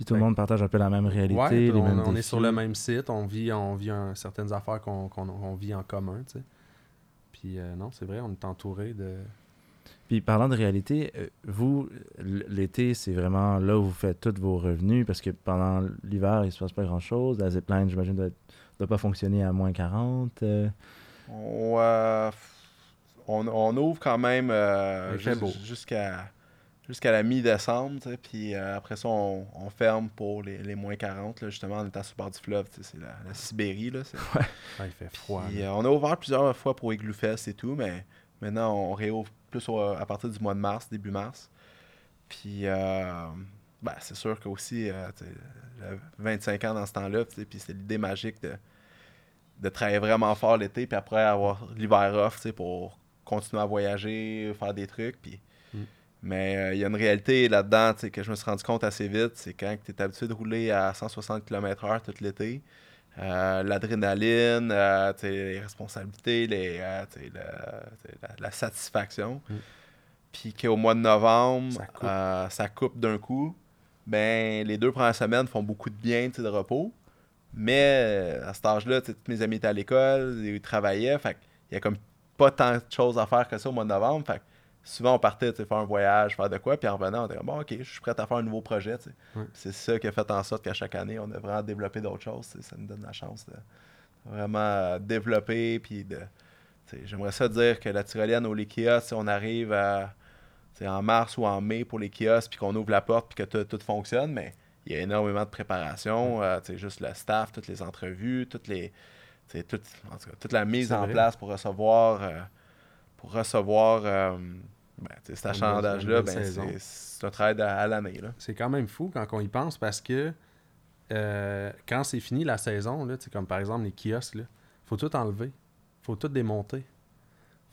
Puis tout le monde partage un peu la même réalité, Ouais, les on, mêmes on est sur le même site, on vit, on vit un- certaines affaires qu'on qu'on- on vit en commun, tu sais. Puis euh, non, c'est vrai, on est entouré de... Puis parlant de réalité, euh, vous, l'été, c'est vraiment là où vous faites tous vos revenus parce que pendant l'hiver, il se passe pas grand-chose. La zipline, j'imagine, ne doit pas fonctionner à moins 40. euh. On, euh, on, on ouvre quand même euh, jusqu'à jusqu'à la mi-décembre, puis euh, après ça, on, on ferme pour les, les moins 40, là, justement, en étant sur le bord du fleuve, c'est la, la Sibérie, là, c'est Ouais, il fait froid. Puis, euh, on a ouvert plusieurs fois pour Igloo Fest et tout, mais maintenant on réouvre plus au- à partir du mois de mars, début mars. Puis euh, ben, c'est sûr qu'aussi, euh, j'avais 25 ans dans ce temps-là, puis c'est l'idée magique de, de travailler vraiment fort l'été, puis après avoir l'hiver off pour continuer à voyager, faire des trucs. Puis... Mais euh, il y a une réalité là-dedans que je me suis rendu compte assez vite, c'est quand tu es habitué de rouler à 160 km/h tout l'été, euh, l'adrénaline, euh, les responsabilités, les, le- la, la satisfaction. Mm. Puis qu'au mois de novembre, Ça coupe. d'un coup. Ben, les deux premières semaines font beaucoup de bien de repos. Mais à cet âge-là, tous mes amis étaient à l'école, ils travaillaient. Fait il y a comme pas tant de choses à faire que ça au mois de novembre. Fait souvent, on partait faire un voyage, faire de quoi. Puis en revenant, on était comme, bon, ok, je suis prêt à faire un nouveau projet. C'est ça qui a fait en sorte qu'à chaque année, on a vraiment développé d'autres choses. Ça nous donne la chance de vraiment euh, développer. Puis de. J'aimerais ça dire que la tyrolienne ou les kiosques, si on arrive à, en mars ou en mai pour les kiosques, puis qu'on ouvre la porte, puis que tout, tout fonctionne, mais il y a énormément de préparation. euh, tu sais, juste le staff, toutes les entrevues, toutes les, toute, en tout cas, toute la mise en vrai. place pour recevoir, euh, pour recevoir euh, ben, cet achalandage-là. Ben, c'est- c'est un travail de- à l'année. là. C'est quand même fou quand on y pense parce que euh, quand c'est fini la saison, là, comme par exemple les kiosques, il faut tout enlever. faut tout démonter.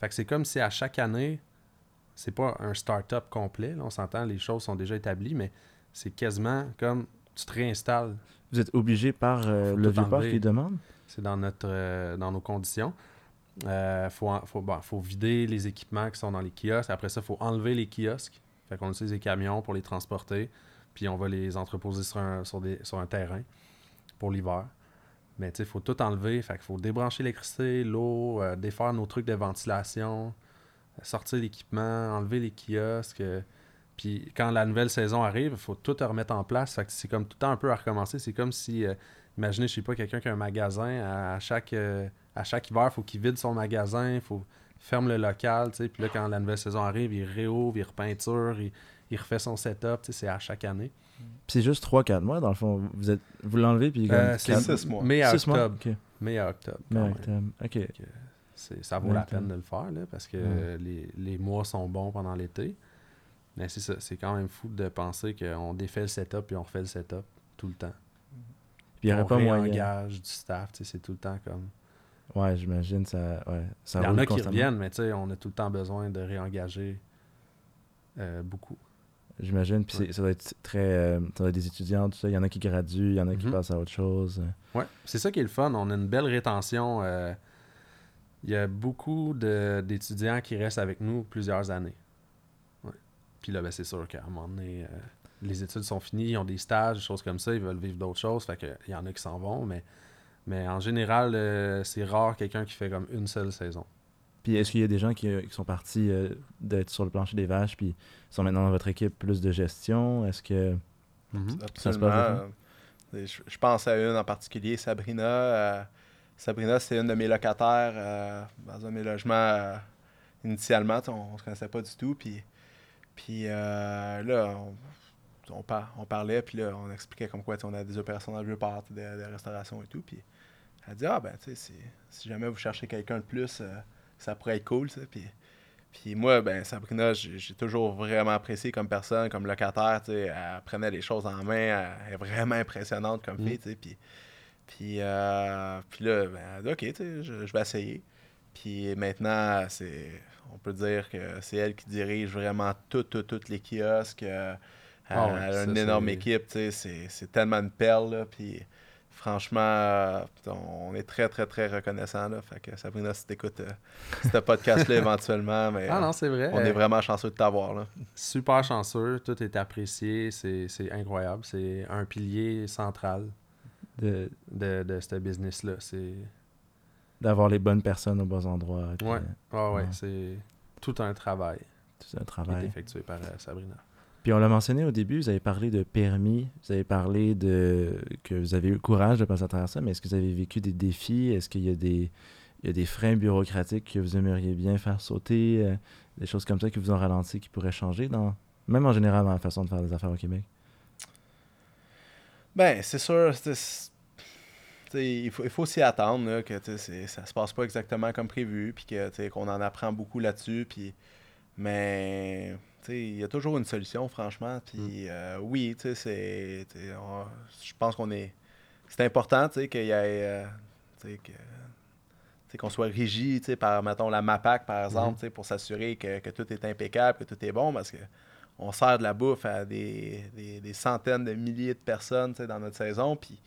Fait que c'est comme si à chaque année, c'est pas un start-up complet. là, on s'entend, les choses sont déjà établies, mais c'est quasiment comme tu te réinstalles. Vous êtes obligé par euh, le enlever. qui demande? C'est dans notre euh, dans nos conditions. Il faut, faut, bon, faut vider les équipements qui sont dans les kiosques. Après ça, il faut enlever les kiosques. Fait qu'on utilise des camions pour les transporter. Puis on va les entreposer sur un, sur des, sur un terrain pour l'hiver. Mais tu sais, il faut tout enlever. Fait qu'il faut débrancher l'électricité, l'eau, euh, défaire nos trucs de ventilation, euh, sortir l'équipement, enlever les kiosques. euh, puis quand la nouvelle saison arrive, il faut tout remettre en place. Fait que c'est comme tout le temps un peu à recommencer. C'est comme si, euh, imaginez, je sais pas, quelqu'un qui a un magasin, à, chaque, euh, à chaque hiver, il faut qu'il vide son magasin, il faut ferme le local, tu sais. Puis là, quand la nouvelle saison arrive, il réouvre, il repeinture, il, il refait son setup, tu sais, c'est à chaque année. Puis c'est juste 3-4 mois, dans le fond. Vous, êtes, vous l'enlevez, puis Euh, c'est six mois. mai à six mois? octobre. Ok. Mai à octobre. Mai à octobre. Ok. Ça vaut la peine de le faire, là, parce que Ouais. les, les mois sont bons pendant l'été. Mais c'est ça, c'est quand même fou de penser qu'on défait le setup puis on refait le setup tout le temps. Puis il n'y aurait on pas moyen. du staff, tu sais, c'est tout le temps comme... Ouais, j'imagine, ça, ouais, ça Il y en a qui reviennent, mais tu sais, on a tout le temps besoin de réengager euh, beaucoup. J'imagine, puis Ouais. ça doit être très... euh, ça doit être des étudiants, tout ça. Il y en a qui graduent, il y en a qui Mhm. passent à autre chose. Ouais, c'est ça qui est le fun. On a une belle rétention. euh, Il y a beaucoup d'étudiants qui restent avec nous plusieurs années. Ouais. Puis là, ben, c'est sûr qu'à un moment donné, euh, les études sont finies, ils ont des stages, des choses comme ça, ils veulent vivre d'autres choses. Fait que, il y en a qui s'en vont, mais, mais en général, euh, c'est rare quelqu'un qui fait comme une seule saison. Puis est-ce qu'il y a des gens qui, qui sont partis euh, d'être sur le plancher des vaches, puis sont maintenant dans votre équipe plus de gestion? Est-ce que... Mhm. Ça se passe. Euh, Je, je pense à une en particulier, Sabrina. euh, Sabrina, c'est une de mes locataires euh, dans un de mes logements euh, initialement. On ne se connaissait pas du tout. Puis, puis euh, là, on, on, par- on parlait, puis là, on expliquait comme quoi on a des opérations dans le Vieux-Port, de, de restauration et tout. Puis elle dit Ah, ben, tu sais, si, jamais vous cherchez quelqu'un de plus, euh, ça pourrait être cool. ça. Puis, puis moi, ben, Sabrina, j'ai toujours vraiment apprécié comme personne, comme locataire. tu sais, Elle prenait les choses en main. Elle est vraiment impressionnante comme Mm. fille. tu sais, Puis, puis, euh, puis là, ben, elle dit OK, tu sais, je, je vais essayer. Puis maintenant, c'est, on peut dire que c'est elle qui dirige vraiment tout, tout, toutes les kiosques. euh, Ah elle a une énorme équipe. tu sais, C'est, c'est tellement une perle. là, Puis franchement, euh, on est très, très, très reconnaissant. Là, fait que Sabrina, si t'écoutes euh, ce podcast-là éventuellement, mais, Ah euh, non, c'est vrai. on est vraiment chanceux de t'avoir. Là. Super chanceux, tout est apprécié, c'est c'est incroyable. C'est un pilier central de- de, de ce business-là. C'est d'avoir les bonnes personnes aux bons endroits. Ouais. euh, Ah ouais, Ouais. c'est tout un travail tout un qui est travail. effectué par euh, Sabrina. Puis on l'a mentionné au début, vous avez parlé de permis, vous avez parlé de que vous avez eu le courage de passer à travers ça, mais est-ce que vous avez vécu des défis? Est-ce qu'il y a des, freins bureaucratiques que vous aimeriez bien faire sauter? euh, des choses comme ça qui vous ont ralenti, qui pourraient changer, même en général dans la façon de faire des affaires au Québec? Ben, c'est sûr, il faut, il s'y attendre, que ça se passe pas exactement comme prévu, puis qu'on en apprend beaucoup là-dessus. Mais, il y a toujours une solution, franchement, puis euh, oui, c'est... Je pense qu'on est... C'est important, qu'il y ait... euh, que... qu'on soit t'sais, par, mettons, la MAPAC, par exemple, Mhm. pour s'assurer que, que tout est impeccable, que tout est bon, parce que on sert de la bouffe à des, des- des centaines de milliers de personnes dans notre saison. Puis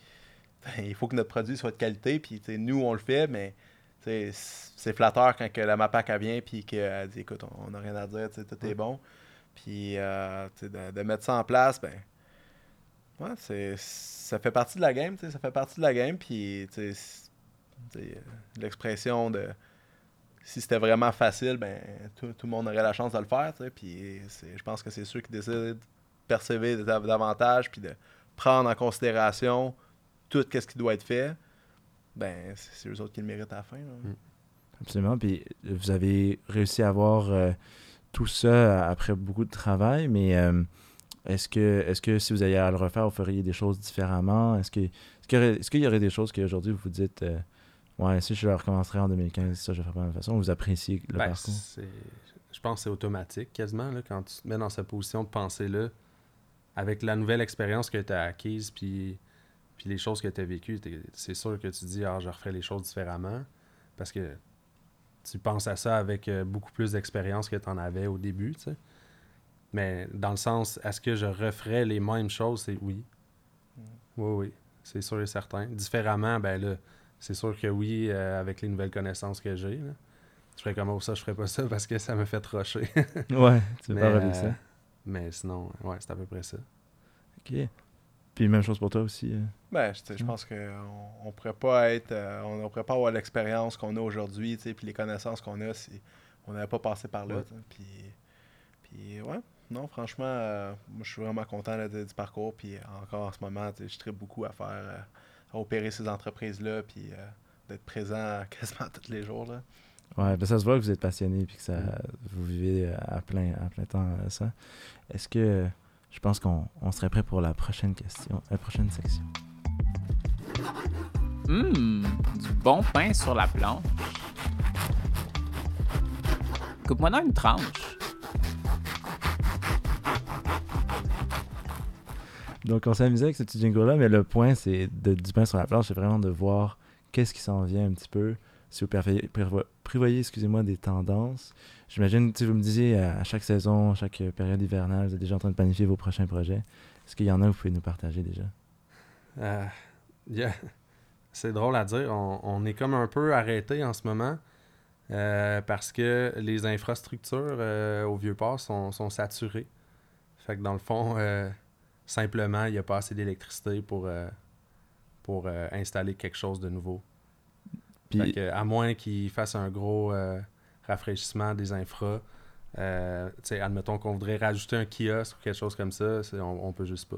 ben, il faut que notre produit soit de qualité. Puis nous, on le fait, mais c'est flatteur quand que la MAPAC elle vient puis qu'elle dit écoute, on n'a rien à dire, tout est bon. Puis euh, de, mettre ça en place, ben. Ouais, c'est, ça fait partie de la game, ça fait partie de la game. Puis, l'expression de si c'était vraiment facile, ben tout, tout le monde aurait la chance de le faire. Puis je pense que c'est ceux qui décident de dav- davantage puis de prendre en considération tout ce qui doit être fait. Ben, c'est eux autres qui le méritent à la fin. Mm. Absolument. Puis vous avez réussi à avoir euh, tout ça après beaucoup de travail, mais euh, est-ce que, est que si vous alliez à le refaire, vous feriez des choses différemment? Est-ce qu'il y, aurait- est-ce qu'il y aurait des choses qu'aujourd'hui vous vous dites euh, Ouais, si je le recommencerais en 2015, ça je ferais pas de la même façon, vous appréciez le Ben, parcours? je pense que c'est automatique quasiment là, quand tu te mets dans cette position de pensée-là, avec la nouvelle expérience que tu as acquise, puis, puis les choses que tu as vécues, c'est sûr que tu dis, ah, je referais les choses différemment, parce que tu penses à ça avec euh, beaucoup plus d'expérience que tu en avais au début, tu sais. Mais dans le sens, est-ce que je referais les mêmes choses? C'est oui. Oui, oui, c'est sûr et certain. Différemment, ben là, c'est sûr que oui, euh, avec les nouvelles connaissances que j'ai. là. Je ferais comme oh, ça, je ferais pas ça parce que ça me fait rocher. Ouais, tu veux mais, pas euh, ça. mais sinon, ouais, c'est à peu près ça. Ok. Puis même chose pour toi aussi. euh. Ben, je, Mm. pense qu'on on pourrait pas être. euh, on, on pourrait pas avoir l'expérience qu'on a aujourd'hui, tu sais, puis les connaissances qu'on a si on n'avait pas passé par là. Ouais. Puis, puis, ouais, non, franchement, euh, moi, je suis vraiment content là, de- du parcours. Puis encore en ce moment, je tripe beaucoup à faire, euh, à opérer ces entreprises-là, puis d'être présent quasiment tous les jours. Là. Ouais, ben ça se voit que vous êtes passionné puis que ça, vous vivez à plein, à plein temps ça. Est-ce que je pense qu'on on serait prêt pour la prochaine question, la prochaine section? Hum, du bon pain sur la planche. Coupe-moi dans une tranche. Donc, on s'amusait avec ce petit jingle-là, mais le point, c'est de, du pain sur la planche, c'est vraiment de voir qu'est-ce qui s'en vient un petit peu. Si vous prévoyez, excusez-moi, des tendances. J'imagine, si vous me disiez à, chaque saison, à chaque euh, période hivernale, vous êtes déjà en train de planifier vos prochains projets. Est-ce qu'il y en a que vous pouvez nous partager déjà? Euh. C'est drôle à dire. On, est comme un peu arrêté en ce moment euh, parce que les infrastructures au Vieux-Port sont, sont saturées. Fait que dans le fond, simplement, il n'y a pas assez d'électricité pour, pour installer quelque chose de nouveau. Puis, Fait que, à moins qu'ils fassent un gros euh, rafraîchissement des infras, euh, admettons qu'on voudrait rajouter un kiosque ou quelque chose comme ça, on, on peut juste pas.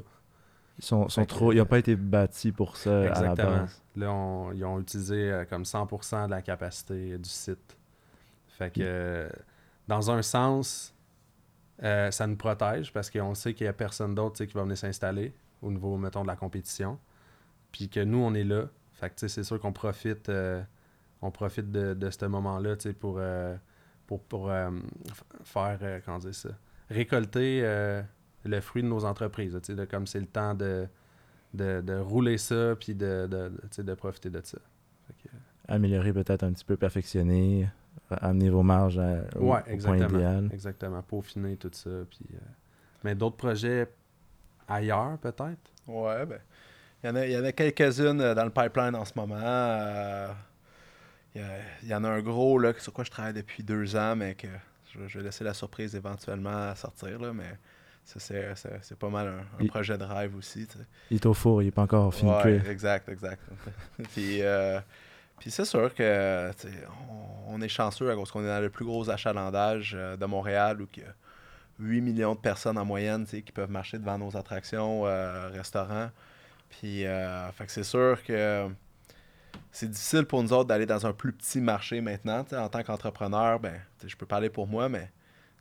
ils sont, trop, ils n'ont pas été bâtis pour ça à la Exactement. base. Là, on- ils ont utilisé euh, comme 100% de la capacité du site. Fait que, dans un sens, euh, ça nous protège parce qu'on sait qu'il n'y a personne d'autre qui va venir s'installer au niveau, mettons, de la compétition. Puis que nous, on est là. Fait que, c'est sûr qu'on profite, euh, on profite de, de ce moment-là tu sais, pour, euh, pour, pour euh, faire, euh, comment dire ça, récolter euh, le fruit de nos entreprises. de- comme c'est le temps de, de, de rouler ça puis de, de, de, tu sais, de profiter de ça. Que, Améliorer peut-être un petit peu, perfectionner, euh, amener vos marges à- au, Ouais, au point exactement. idéal. Exactement, peaufiner tout ça. Puis, euh, Mais d'autres projets ailleurs, peut-être? Ouais, ben. Il y en a, il y en a quelques-unes euh, dans le pipeline en ce moment. Il y, y en a un gros là, sur quoi je travaille depuis deux ans, mais que je, vais- je vais laisser la surprise éventuellement à sortir. Là, mais ça, c'est, pas mal un, projet de rêve aussi. tu sais. Il est au four, il n'est pas encore fini Ouais, exact, exact. puis, euh, puis c'est sûr que tu sais, on, on est chanceux à cause qu'on est dans le plus gros achalandage euh, de Montréal où il y a 8 millions de personnes en moyenne tu sais, qui peuvent marcher devant nos attractions, euh, restaurants. Puis euh, c'est sûr que c'est difficile pour nous autres d'aller dans un plus petit marché maintenant. En tant qu'entrepreneur, ben, je peux parler pour moi, mais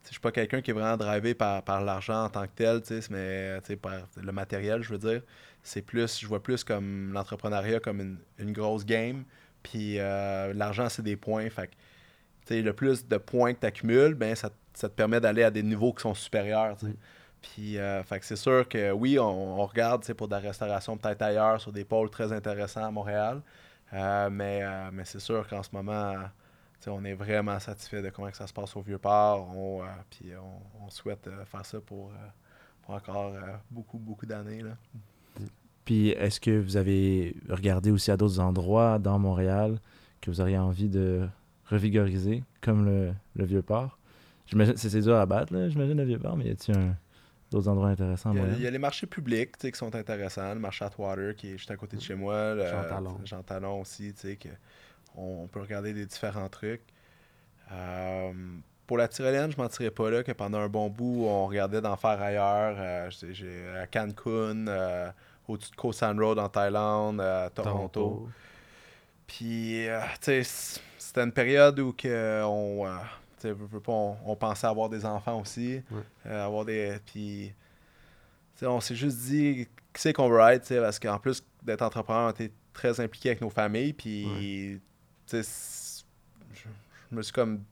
je suis pas quelqu'un qui est vraiment drivé par, par l'argent en tant que tel, mais par le matériel, je veux dire c'est plus, je vois plus comme l'entrepreneuriat comme une, une grosse game. Puis euh, l'argent, c'est des points. Fait que, le plus de points que tu accumules, ben, ça, ça te permet d'aller à des niveaux qui sont supérieurs. Mm. Puis, euh, fait que c'est sûr que oui, on, on regarde pour de la restauration peut-être ailleurs, sur des pôles très intéressants à Montréal. Euh, mais euh, mais c'est sûr qu'en ce moment, on est vraiment satisfait de comment que ça se passe au Vieux-Port. On, euh, puis on, on souhaite faire ça pour, pour encore beaucoup, beaucoup d'années. Puis, est-ce que vous avez regardé aussi à d'autres endroits dans Montréal que vous auriez envie de revigoriser, comme le, le Vieux-Port? J'imagine, c'est dur à battre, j'imagine, le Vieux-Port, mais y a-t-il un- d'autres endroits intéressants Il y, a, Montréal? il y a les marchés publics tu sais, qui sont intéressants. Le marché Atwater qui est juste à côté de chez moi. Le, Jean Talon. Jean Talon aussi. tu sais, Que on, on peut regarder des différents trucs. Euh, pour la tyrolienne, je mentirais pas là que pendant un bon bout, on regardait d'en faire ailleurs. Euh, j'ai- à Cancun, euh, au-dessus de Koh San Road en Thaïlande, à Toronto. Puis, euh, tu sais, c'était une période où que on, euh, veux, veux pas, on, on pensait avoir des enfants aussi. Ouais. euh, avoir des. Puis, on s'est juste dit, qui c'est qu'on veut être, parce qu'en plus d'être entrepreneur, on était très impliqués avec nos familles. Puis, je, je me suis comme dit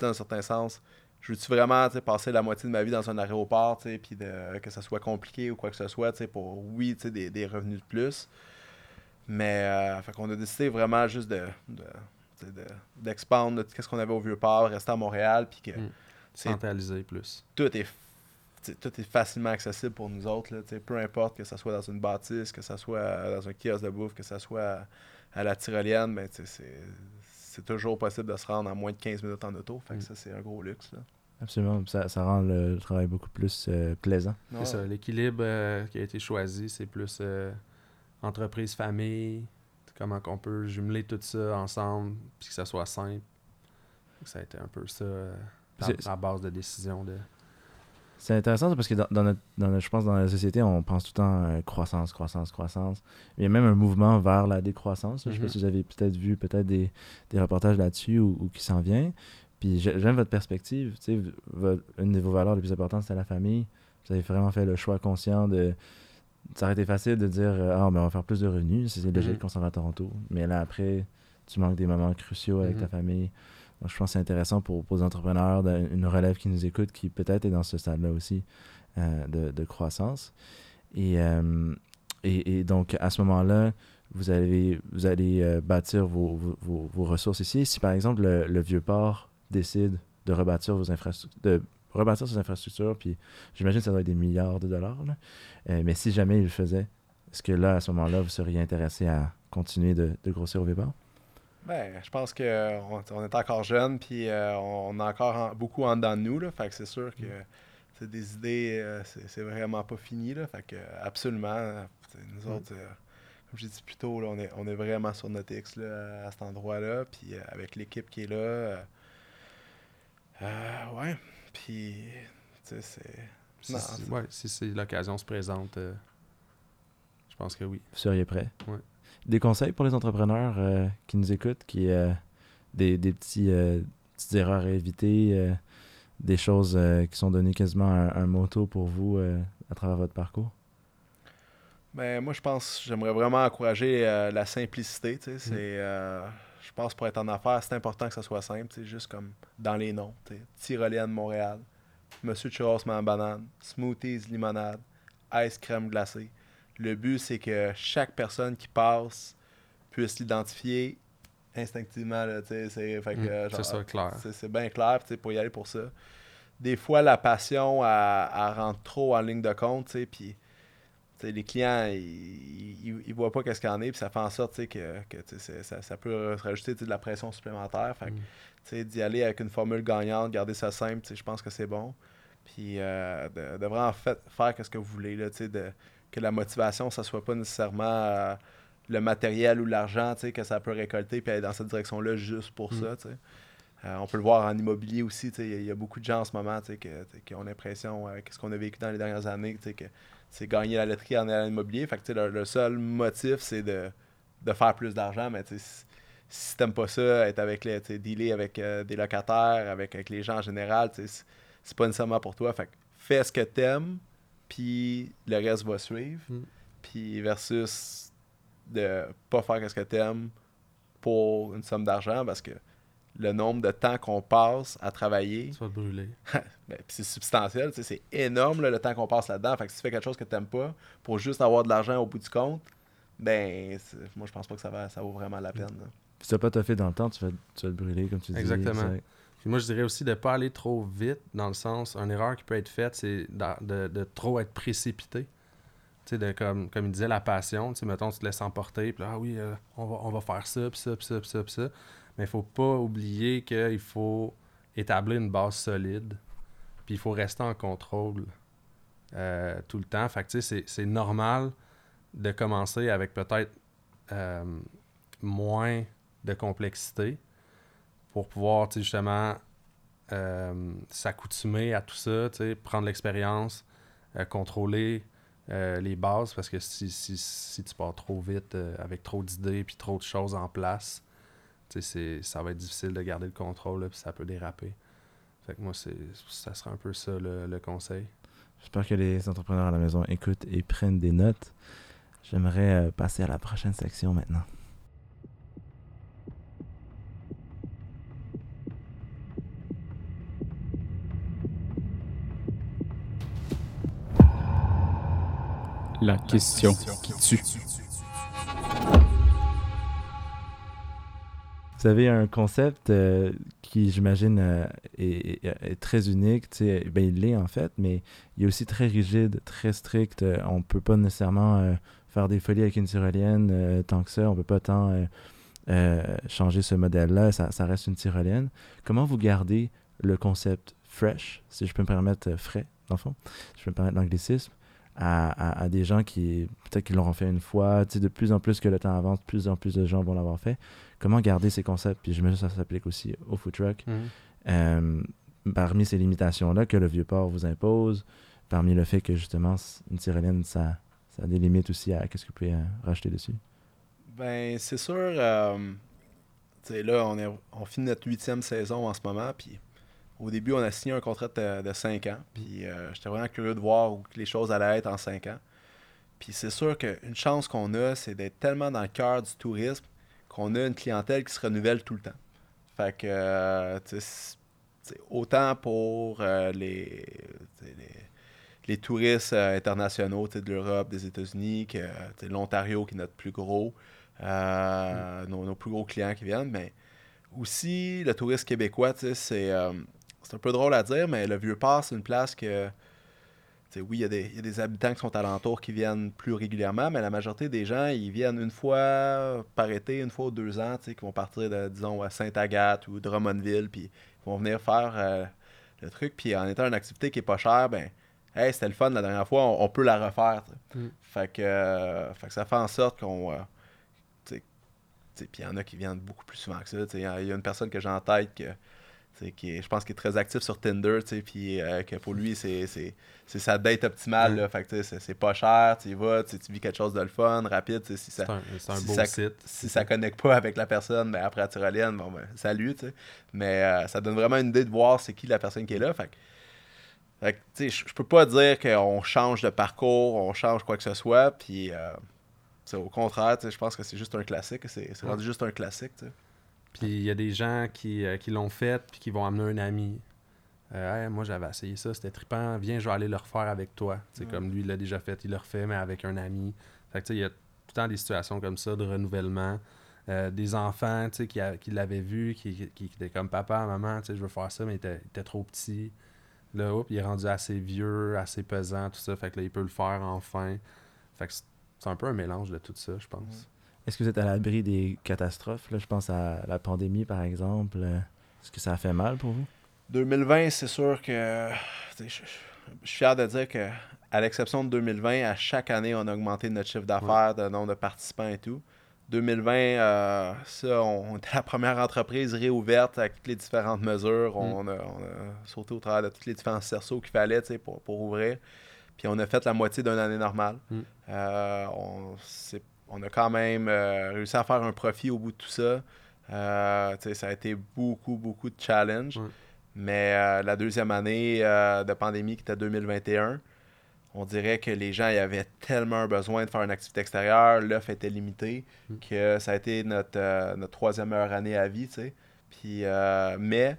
dans un certain sens, je veux-tu vraiment passer la moitié de ma vie dans un aéroport, puis de- que ça soit compliqué ou quoi que ce soit, pour, oui, des, des revenus de plus. Mais, euh, fait qu'on a décidé vraiment juste de, de, de- d'expandre de, ce qu'on avait au Vieux-Port, rester à Montréal, puis que Mm. c'est- Centralisé plus. tout est, tout est facilement accessible pour nous autres. Là, tu sais, peu importe que ce soit dans une bâtisse, que ce soit dans un kiosque de bouffe, que ce soit à, à la tyrolienne, ben, c'est, c'est toujours possible de se rendre en moins de 15 minutes en auto. Fait que Mm. ça, c'est un gros luxe. Là. Absolument, ça, ça rend le, travail beaucoup plus euh, plaisant. C'est ça. L'équilibre euh, qui a été choisi, c'est plus euh, entreprise-famille. Comment qu'on peut jumeler tout ça ensemble, puis que ça soit simple. Ça a été un peu ça, euh, la, la base de décision de. C'est intéressant parce que dans, dans notre, dans notre- je pense dans la société, on pense tout le temps euh, croissance, croissance, croissance. Il y a même un mouvement vers la décroissance. Je sais pas Mhm. si vous avez peut-être vu peut-être des, des reportages là-dessus ou, ou qui s'en vient. Puis j'ai- j'aime votre perspective. Tu sais, v- votre- une de vos valeurs les plus importantes, c'est la famille. Vous avez vraiment fait le choix conscient de. Ça aurait été facile de dire euh, Ah, mais on va faire plus de revenus. C'est logique Mhm. qu'on s'en va à Toronto. Mais là, après, tu manques des moments cruciaux avec Mhm. ta famille. Donc, je pense que c'est intéressant pour, pour les entrepreneurs, de- une relève qui nous écoute, qui peut-être est dans ce stade-là aussi euh, de, de croissance. Et, euh, et, et donc, à ce moment-là, vous allez, vous allez euh, bâtir vos, vos- ressources ici. Si, par exemple, le, le Vieux-Port décide de rebâtir vos infrastructures, rebâtir ses infrastructures, puis j'imagine que ça doit être des milliards de dollars, là. Euh, mais si jamais il le faisait, est-ce que là, à ce moment-là, vous seriez intéressé à continuer de, de grossir au Vieux-Port? Ben, je pense qu'on on est encore jeune, puis euh, on a encore en- beaucoup en dedans de nous. Là, fait que c'est sûr que c'est des idées, euh, c'est vraiment pas fini. Là, fait que absolument, nous Mm. autres, euh, comme j'ai dit plus tôt, là, on, est, on est vraiment sur notre X là, à cet endroit-là, puis avec l'équipe qui est là. ouais, puis tu sais, c'est. Ouais, si c'est l'occasion se présente, euh, je pense que oui. Vous seriez prêt? Ouais. Des conseils pour les entrepreneurs euh, qui nous écoutent, qui euh, des, des petits, euh, petites erreurs à éviter, euh, des choses euh, qui sont données quasiment un, un motto pour vous euh, à travers votre parcours? Ben, moi, je pense, j'aimerais vraiment encourager euh, la simplicité. tu sais, Mm. C'est, euh, je pense pour être en affaires, c'est important que ça soit simple, sais, juste comme dans les noms. Tyrolienne Montréal, Monsieur Churros Man Banane, Smoothies Limonade, Ice Crème Glacée. Le but, c'est que chaque personne qui passe puisse l'identifier instinctivement. C'est, fait que, c'est genre, ça, clair. c'est, c'est bien clair pour y aller pour ça. Des fois, la passion, elle, elle rentre trop en ligne de compte, puis les clients, ils, ils voient pas qu'est-ce qu'il y en est, puis ça fait en sorte que, que ça, ça peut rajouter de la pression supplémentaire. Fait Mm. d'y aller avec une formule gagnante, garder ça simple, je pense que c'est bon. Puis euh, de, de vraiment fait, faire ce que vous voulez, là, de, que la motivation, ça soit pas nécessairement euh, le matériel ou l'argent que ça peut récolter, puis aller dans cette direction-là juste pour Mm. ça. Euh, on peut le voir en immobilier aussi. Il y, a- il y a beaucoup de gens en ce moment qui ont l'impression, avec ce qu'on a vécu dans les dernières années, que c'est gagner la loterie en allant à l'immobilier. Fait que, le, le seul motif, c'est de, de faire plus d'argent. Mais si, t'aimes pas ça, être avec les, dealer avec euh, des locataires, avec, avec les gens en général, c'est- c'est pas nécessairement pour toi. Fait que fais ce que t'aimes, puis le reste va suivre. Mm. Puis versus de pas faire ce que t'aimes pour une somme d'argent parce que le nombre de temps qu'on passe à travailler, Tu vas te brûler. ben, c'est substantiel, tu sais, c'est énorme là, le temps qu'on passe là-dedans. Fait que si tu fais quelque chose que t'aimes pas pour juste avoir de l'argent au bout du compte, ben moi je pense pas que ça, va, ça vaut vraiment la peine. là. Si tu n'as pas toffé dans le temps, tu vas, tu vas te brûler, comme tu dis. Exactement. Puis moi, je dirais aussi de ne pas aller trop vite, dans le sens, une erreur qui peut être faite, c'est de, de trop être précipité. Tu sais, de, comme, comme il disait, la passion, tu sais, mettons, tu te laisses emporter, puis là, ah oui, euh, on, va, on va faire ça, puis ça, puis ça, puis ça, puis ça. Mais il faut pas oublier qu'il faut établir une base solide, puis il faut rester en contrôle euh, tout le temps. Fait c'est- normal de commencer avec peut-être euh, moins de complexité pour pouvoir, justement, euh, s'accoutumer à tout ça, prendre l'expérience, contrôler les bases, parce que si, si, si tu pars trop vite avec trop d'idées puis trop de choses en place, ça va être difficile de garder le contrôle, puis ça peut déraper. Fait que moi, c'est, ça serait un peu ça le, le conseil. J'espère que les entrepreneurs à la maison écoutent et prennent des notes. J'aimerais euh, passer à la prochaine section maintenant. La question qui tue. Vous avez un concept euh, qui, j'imagine, euh, est, très unique. Ben, il l'est en fait, mais il est aussi très rigide, très strict. Euh, on ne peut pas nécessairement faire des folies avec une tyrolienne tant que ça. On ne peut pas tant changer ce modèle-là. Ça, reste une tyrolienne. Comment vous gardez le concept fresh, si je peux me permettre frais, dans le fond, si je peux me permettre l'anglicisme, à, des gens qui, peut-être qu'ils l'auront fait une fois, de plus en plus que le temps avance, plus en plus de gens vont l'avoir fait comment garder ces concepts, puis j'imagine que ça s'applique aussi au food truck, euh, parmi ces limitations-là que le Vieux-Port vous impose, parmi le fait que justement, une tyrolienne, ça, ça a des limites aussi à qu'est-ce que vous pouvez euh, rajouter dessus? Ben, c'est sûr. euh, tu sais, là, on, est, on finit notre huitième saison en ce moment. Puis au début, on a signé un contrat de, 5 ans. Puis euh, j'étais vraiment curieux de voir où les choses allaient être en 5 ans. Puis c'est sûr qu'une chance qu'on a, c'est d'être tellement dans le cœur du tourisme qu'on a une clientèle qui se renouvelle tout le temps. Fait que, euh, c'est- autant pour euh, les, les, les touristes euh, internationaux de l'Europe, des États-Unis, que l'Ontario qui est notre plus gros, euh, nos, nos plus gros clients qui viennent, mais aussi le tourisme québécois, c'est un peu drôle à dire, mais le Vieux-Port, c'est une place que, oui, il y, a des- il y a des habitants qui sont alentours qui viennent plus régulièrement, mais la majorité des gens, ils viennent une fois par été, une fois ou deux ans, qui vont partir de, disons, à Sainte-Agathe ou Drummondville, puis ils vont venir faire euh, le truc, puis en étant une activité qui est pas chère, ben, hey, c'était le fun la dernière fois, on, on peut la refaire. Mm. Fait que, euh, fait que ça fait en sorte qu'on. euh, Puis il y en a qui viennent beaucoup plus souvent que ça. Il y a une personne que j'ai en tête que, qui est, je pense qu'il est très actif sur Tinder, tu sais, puis euh, que pour lui, c'est sa date optimale. Là, fait que tu sais, c'est- pas cher, tu y vas, tu vis quelque chose de le fun, rapide. Si ça, C'est un, si beau ça- site. si ça connecte pas avec la personne, ben après la tyrolienne, bon ben salut, tu sais. Mais euh, ça donne vraiment une idée de voir c'est qui la personne qui est là. Fait que, fait que, tu sais, je peux pas dire qu'on change de parcours, on change quoi que ce soit, puis euh, au contraire, tu sais, je pense que c'est juste un classique, c'est Ouais. rendu juste un classique. Puis il y a des gens qui, euh, qui l'ont fait puis qui vont amener un ami. Euh, Hey, moi, j'avais essayé ça, c'était trippant. Viens, je vais aller le refaire avec toi. C'est Ouais. comme lui, il l'a déjà fait, il le refait, mais avec un ami. Fait que, tu sais, il y a tout le temps des situations comme ça de renouvellement. Euh, des enfants, tu sais, qui, a- qui l'avaient vu, qui, qui, qui étaient comme papa, maman, tu sais, je veux faire ça, mais il était, il était trop petit. Là, hop, il est rendu assez vieux, assez pesant, tout ça. Fait que là, il peut le faire enfin. Fait que c'est c'est un peu un mélange de tout ça, je pense. Est-ce que vous êtes à l'abri des catastrophes? Là, je pense à la pandémie, par exemple. Est-ce que ça a fait mal pour vous? 2020, c'est sûr que je, je- je suis fier de dire que à l'exception de 2020, à chaque année, on a augmenté notre chiffre d'affaires, le nombre de participants et tout. 2020, euh, ça, on, on était la première entreprise réouverte avec toutes les différentes mesures. On, a, on a sauté au travers de tous les différents cerceaux qu'il fallait pour, pour ouvrir. Puis on a fait la moitié d'une année normale. Mm. Euh, on, c'est- on a quand même euh, réussi à faire un profit au bout de tout ça. Euh, ça a été beaucoup, beaucoup de challenges. Ouais. Mais euh, la deuxième année de pandémie, qui était 2021, on dirait que les gens y avaient tellement besoin de faire une activité extérieure, l'offre était limitée, Mm. que ça a été notre, notre troisième meilleure année à vie. Puis, mais,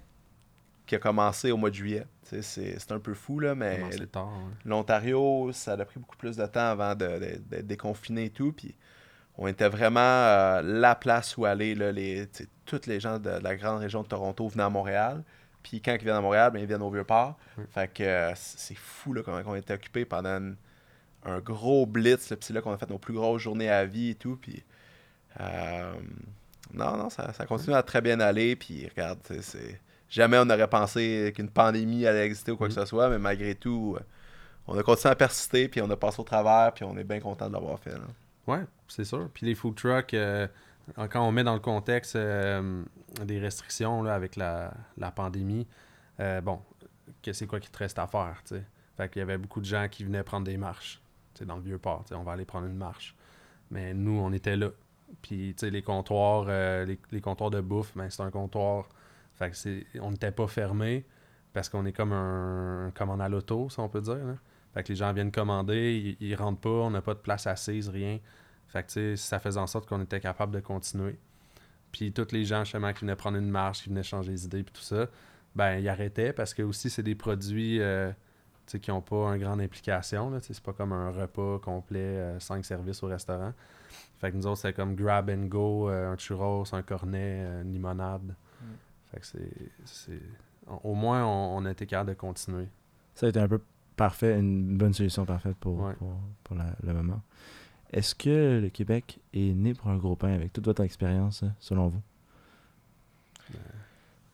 qui a commencé au mois de juillet. C'est c'est un peu fou, là, mais l'Ontario, ça a pris beaucoup plus de temps avant d'être déconfiné et tout. Puis on était vraiment euh, la place où aller. Là, les, tous les gens de la grande région de Toronto venaient à Montréal. Puis quand ils viennent à Montréal, ben, ils viennent au Vieux-Port. Fait que euh, c'est fou là, comment on était occupé pendant une- un gros blitz. Puis c'est là qu'on a fait nos plus grosses journées à vie et tout. Puis euh, non, non, ça, ça continue à très bien aller. Puis regarde, c'est jamais on aurait pensé qu'une pandémie allait exister ou quoi Mm. que ce soit, mais malgré tout, on a continué à persister, puis on a passé au travers, puis on est bien content de l'avoir fait. là. Ouais, c'est sûr. Puis les food trucks, euh, quand on met dans le contexte euh, des restrictions là, avec la, la pandémie, euh, bon, que c'est quoi qui te reste à faire, tu qu'il y avait beaucoup de gens qui venaient prendre des marches, tu sais, dans le vieux port, tu on va aller prendre une marche. Mais nous, on était là. Puis, tu sais, les comptoirs, les, les comptoirs de bouffe, ben, c'est un comptoir. Fait que c'est, on n'était pas fermé parce qu'on est comme un, commande à l'auto, si on peut dire. là. Fait que les gens viennent commander, ils, ils rentrent pas, on n'a pas de place assise, rien. Fait que, tu sais, ça faisait en sorte qu'on était capable de continuer. Puis tous les gens, justement, qui venaient prendre une marche, qui venaient changer les idées, puis tout ça, ben, ils arrêtaient parce que aussi, c'est des produits euh, tu sais, qui n'ont pas une grande implication. C'est pas comme un repas complet, euh, cinq services au restaurant. Fait que nous autres, c'est comme grab and go, euh, un churros, un cornet, euh, une limonade. Fait que c'est. c'est- Au moins, on, on a été capable de continuer. Ça a été un peu parfait, une bonne solution parfaite pour, Ouais. pour, pour la- le moment. Est-ce que le Québec est né pour un gros pain avec toute votre expérience, hein, selon vous?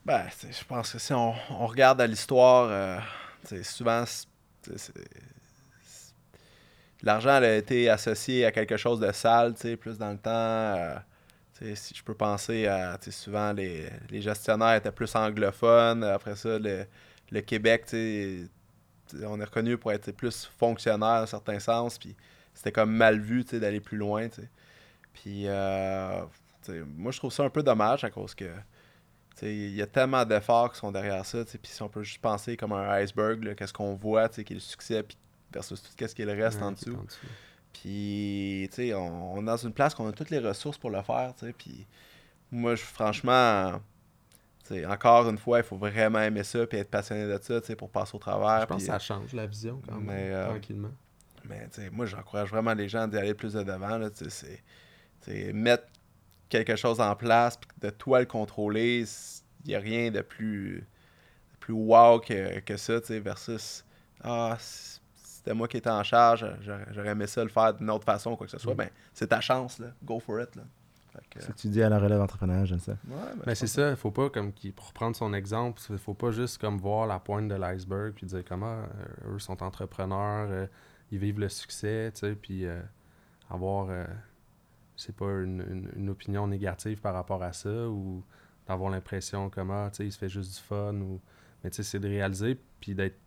Ben, sais, je pense que si on, regarde à l'histoire, euh, souvent, l'argent a été associé à quelque chose de sale, plus dans le temps. euh, si je peux penser à, souvent, les, gestionnaires étaient plus anglophones. Après ça, le- le Québec, on est reconnu pour être plus fonctionnaire dans certains sens, puis c'était comme mal vu, d'aller plus loin. Puis, euh, moi, je trouve ça un peu dommage à cause que, il y a tellement d'efforts qui sont derrière ça, puis si on peut juste penser comme un iceberg, qu'est-ce qu'on voit, qui est le succès, puis versus tout ce qui le reste en Ouais, dessous. en dessous. Puis, tu sais, on, on est dans une place qu'on a toutes les ressources pour le faire, tu sais. Puis, moi, je, franchement, tu sais, encore une fois, il faut vraiment aimer ça puis être passionné de ça, tu sais, pour passer au travers. Je pense que ça change la vision quand même, Mais, euh, tranquillement. Mais, tu sais, moi, j'encourage vraiment les gens d'y aller plus de devant, là, tu sais, c'est- tu sais, mettre quelque chose en place puis de toi le contrôler, il n'y a rien de plus, de plus wow que, que ça, tu sais, versus, ah, c'était moi qui étais en charge, j'aurais j'aurais aimé ça le faire d'une autre façon, quoi que ce soit, Mm. ben, c'est ta chance, là, go for it, là. Que, Ce que tu dis à la relève entrepreneur, j'aime ça. ouais, ben, Mais c'est ça, il faut pas, comme qui, pour prendre son exemple, il faut pas juste comme voir la pointe de l'iceberg puis dire comment euh, eux sont entrepreneurs, euh, ils vivent le succès, tu sais, puis euh, avoir, euh, c'est pas une, une- opinion négative par rapport à ça ou d'avoir l'impression comment, tu sais, il se fait juste du fun ou, mais tu sais, c'est de réaliser puis d'être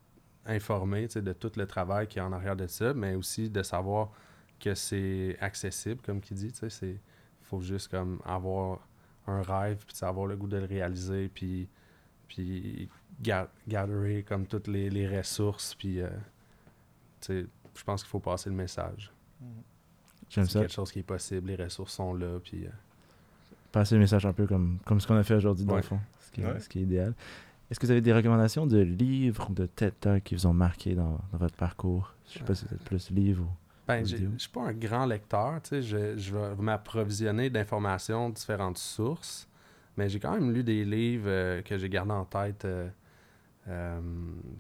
informé, tu sais, de tout le travail qui est en arrière de ça, mais aussi de savoir que c'est accessible, comme qui dit, tu sais, c'est, faut juste comme avoir un rêve, puis avoir le goût de le réaliser, puis, puis comme toutes les, les ressources, puis euh, tu sais, je pense qu'il faut passer le message. J'aime C'est ça. quelque chose qui est possible, les ressources sont là, puis euh, Passer le message un peu comme, comme ce qu'on a fait aujourd'hui, dans Ouais. le fond. Ce qui Ouais. ce qui est idéal. Est-ce que vous avez des recommandations de livres ou de TED Talk qui vous ont marqué dans, dans votre parcours? Je sais pas si vous êtes plus livre ou. Ben, je suis pas un grand lecteur, tu sais, je, je vais m'approvisionner d'informations de différentes sources, mais j'ai quand même lu des livres euh, que j'ai gardés en tête. euh, euh,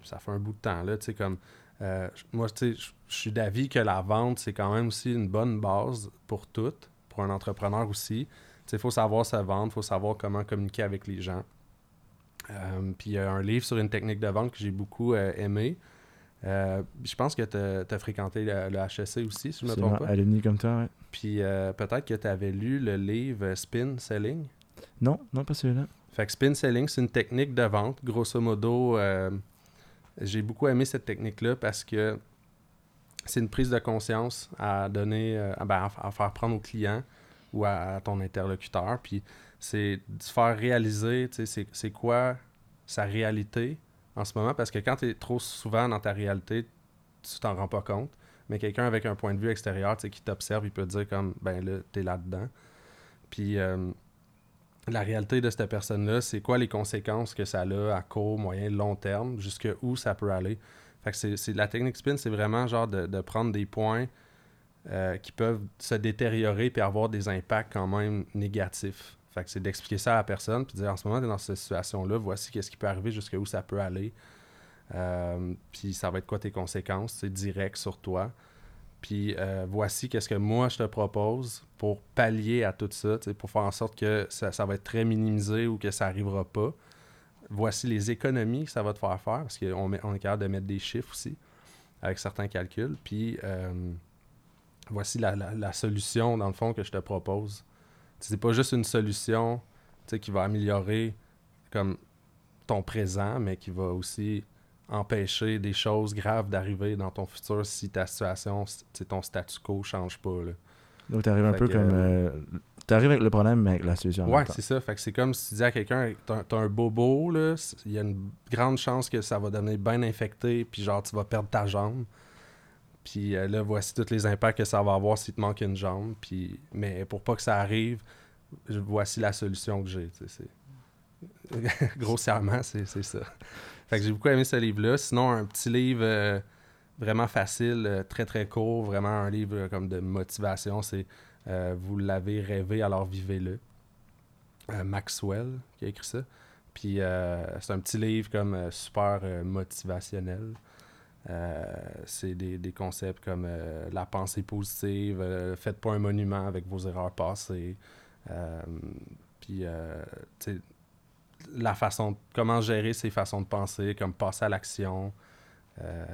ça fait un bout de temps, là, tu sais, comme... euh, moi, tu sais, je- suis d'avis que la vente, c'est quand même aussi une bonne base pour tout, pour un entrepreneur aussi. Tu sais, il faut savoir se vendre, il faut savoir comment communiquer avec les gens. Euh, puis il y a un livre sur une technique de vente que j'ai beaucoup euh, aimé. Je pense que tu as, fréquenté le, le HEC aussi, si je ne me trompe pas. alumni comme toi, ouais. Puis peut-être que tu avais lu le livre Spin Selling? Non, non, pas celui-là. Fait que Spin Selling, c'est une technique de vente. Grosso modo, j'ai beaucoup aimé cette technique-là parce que c'est une prise de conscience à donner, euh, à, ben, à- faire prendre au client ou à, ton interlocuteur. Puis c'est de se faire réaliser, c'est- quoi sa réalité en ce moment. Parce que quand tu es trop souvent dans ta réalité, tu t'en rends pas compte. Mais quelqu'un avec un point de vue extérieur, qui t'observe, il peut te dire comme, ben là, t'es là-dedans. Puis euh, la réalité de cette personne-là, c'est quoi les conséquences que ça a à court, moyen, long terme, jusque où ça peut aller? Fait que c'est, la technique spin, c'est vraiment genre de, de prendre des points euh, qui peuvent se détériorer puis avoir des impacts quand même négatifs. Fait que c'est d'expliquer ça à la personne puis de dire en ce moment, tu es dans cette situation-là, voici qu'est-ce qui peut arriver, jusque où ça peut aller. Euh, puis ça va être quoi tes conséquences, c'est direct sur toi. Puis euh, voici qu'est-ce que moi je te propose pour pallier à tout ça, pour faire en sorte que ça, va être très minimisé ou que ça n'arrivera pas. Voici les économies que ça va te faire faire, parce qu'on on est capable de mettre des chiffres aussi avec certains calculs. Puis euh, voici la, solution, dans le fond, que je te propose. C'est pas juste une solution qui va améliorer comme ton présent, mais qui va aussi empêcher des choses graves d'arriver dans ton futur si ta situation, ton statu quo change pas. Là. Donc, tu arrives un peu que, comme. euh, tu arrives avec le problème, mais avec la solution. Ouais, c'est ça. Fait que c'est comme si tu disais à quelqu'un, t'as un bobo, là, il y a une grande chance que ça va devenir bien infecté, puis genre, tu vas perdre ta jambe. Puis euh, là, voici tous les impacts que ça va avoir s'il te manque une jambe. Puis, mais pour pas que ça arrive, voici la solution que j'ai. Grossièrement, c'est ça. Fait que j'ai beaucoup aimé ce livre-là. Sinon, un petit livre euh, vraiment facile, euh, très très court, vraiment un livre euh, comme de motivation, c'est Vous l'avez rêvé, alors vivez-le. Maxwell qui a écrit ça. Puis c'est un petit livre comme super motivationnel. C'est des, des concepts comme la pensée positive, faites pas un monument avec vos erreurs passées. Puis, la façon, comment gérer ses façons de penser, comme passer à l'action. Euh,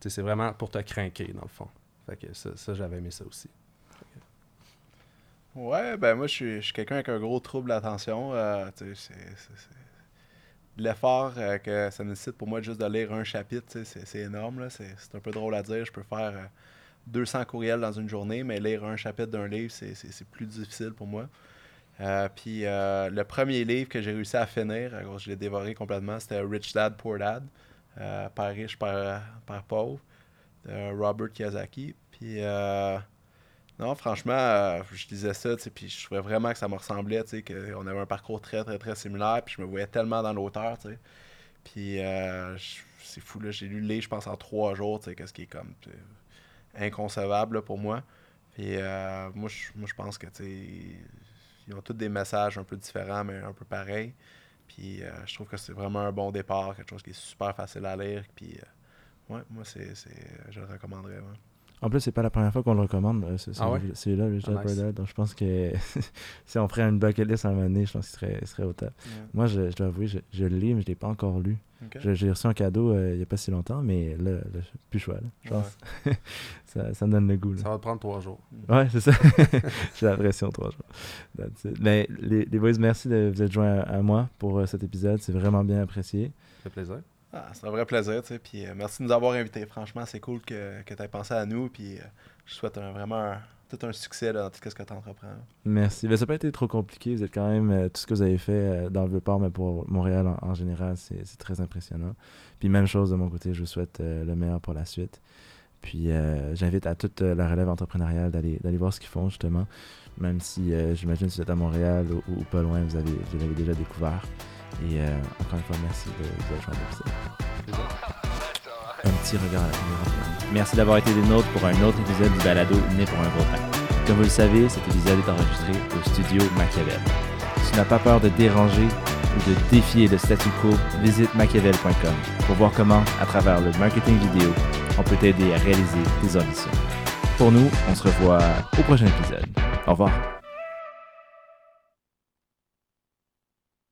c'est vraiment pour te craquer, dans le fond. Fait que ça, ça, j'avais aimé ça aussi. Ouais, ben moi, je suis, quelqu'un avec un gros trouble d'attention. euh, l'effort euh, que ça nécessite pour moi juste de lire un chapitre, c'est énorme. C'est un peu drôle à dire. Je peux faire euh, 200 courriels dans une journée, mais lire un chapitre d'un livre, c'est plus difficile pour moi. Euh, puis euh, le premier livre que j'ai réussi à finir, je l'ai dévoré complètement, c'était Rich Dad Poor Dad, euh, Père riche, Père, Père pauvre, de Robert Kiyosaki. Puis euh, non, franchement, je lisais ça, puis je trouvais vraiment que ça me ressemblait, qu'on avait un parcours très, très, très similaire, puis je me voyais tellement dans l'auteur. Puis c'est fou, là, j'ai lu le livre, je pense, en trois jours, tu sais, qu'est-ce qui est comme inconcevable pour moi. Puis moi, je, moi, je pense que, tu sais, ils ont tous des messages un peu différents, mais un peu pareils. Puis euh, je trouve que c'est vraiment un bon départ, quelque chose qui est super facile à lire. Puis euh, ouais, moi, c'est, je le recommanderais. ouais. En plus, c'est pas la première fois qu'on le recommande. euh, Ah ouais? livre- Celui-là, Rich Ah, nice. Donc, je pense que si on ferait une bucket list à un moment donné, je pense qu'il serait, serait au top. Moi, je, je dois avouer, je, je le lis, mais je l'ai pas encore lu. J'ai reçu un cadeau euh, il y a pas si longtemps, mais là, là, plus choix. là, je pense. ça, ça me donne le goût. là. Ça va te prendre trois jours. Ouais, c'est ça. J'ai l'impression trois jours. Mais les, les boys, merci de vous être joints à, à moi pour euh, cet épisode. C'est vraiment bien apprécié. Ça fait plaisir. Ah, c'est un vrai plaisir, tu sais. Puis euh, merci de nous avoir invités. Franchement, c'est cool que, que tu aies pensé à nous. Puis euh, je souhaite vraiment tout un succès dans tout ce que tu entreprends. Merci. Ben, ça n'a pas été trop compliqué. Vous êtes quand même. euh, tout ce que vous avez fait euh, dans le Vieux-Port, mais pour Montréal en, général, c'est très impressionnant. Puis même chose de mon côté, je vous souhaite le meilleur pour la suite. Puis j'invite à toute la relève entrepreneuriale d'aller voir ce qu'ils font, justement. Même si j'imagine si vous êtes à Montréal ou, ou pas loin, vous avez, vous l'avez déjà découvert. Et euh, encore une fois, merci de vous à l'épisode. Un petit regard à la caméra. Merci d'avoir été des nôtres pour un autre épisode du balado Né pour un beau temps. Comme vous le savez, cet épisode est enregistré au studio Machiavel. Si tu n'as pas peur de déranger ou de défier le statu quo, visite machiavel.com pour voir comment, à travers le marketing vidéo, on peut t'aider à réaliser tes ambitions. Pour nous, on se revoit au prochain épisode. Au revoir.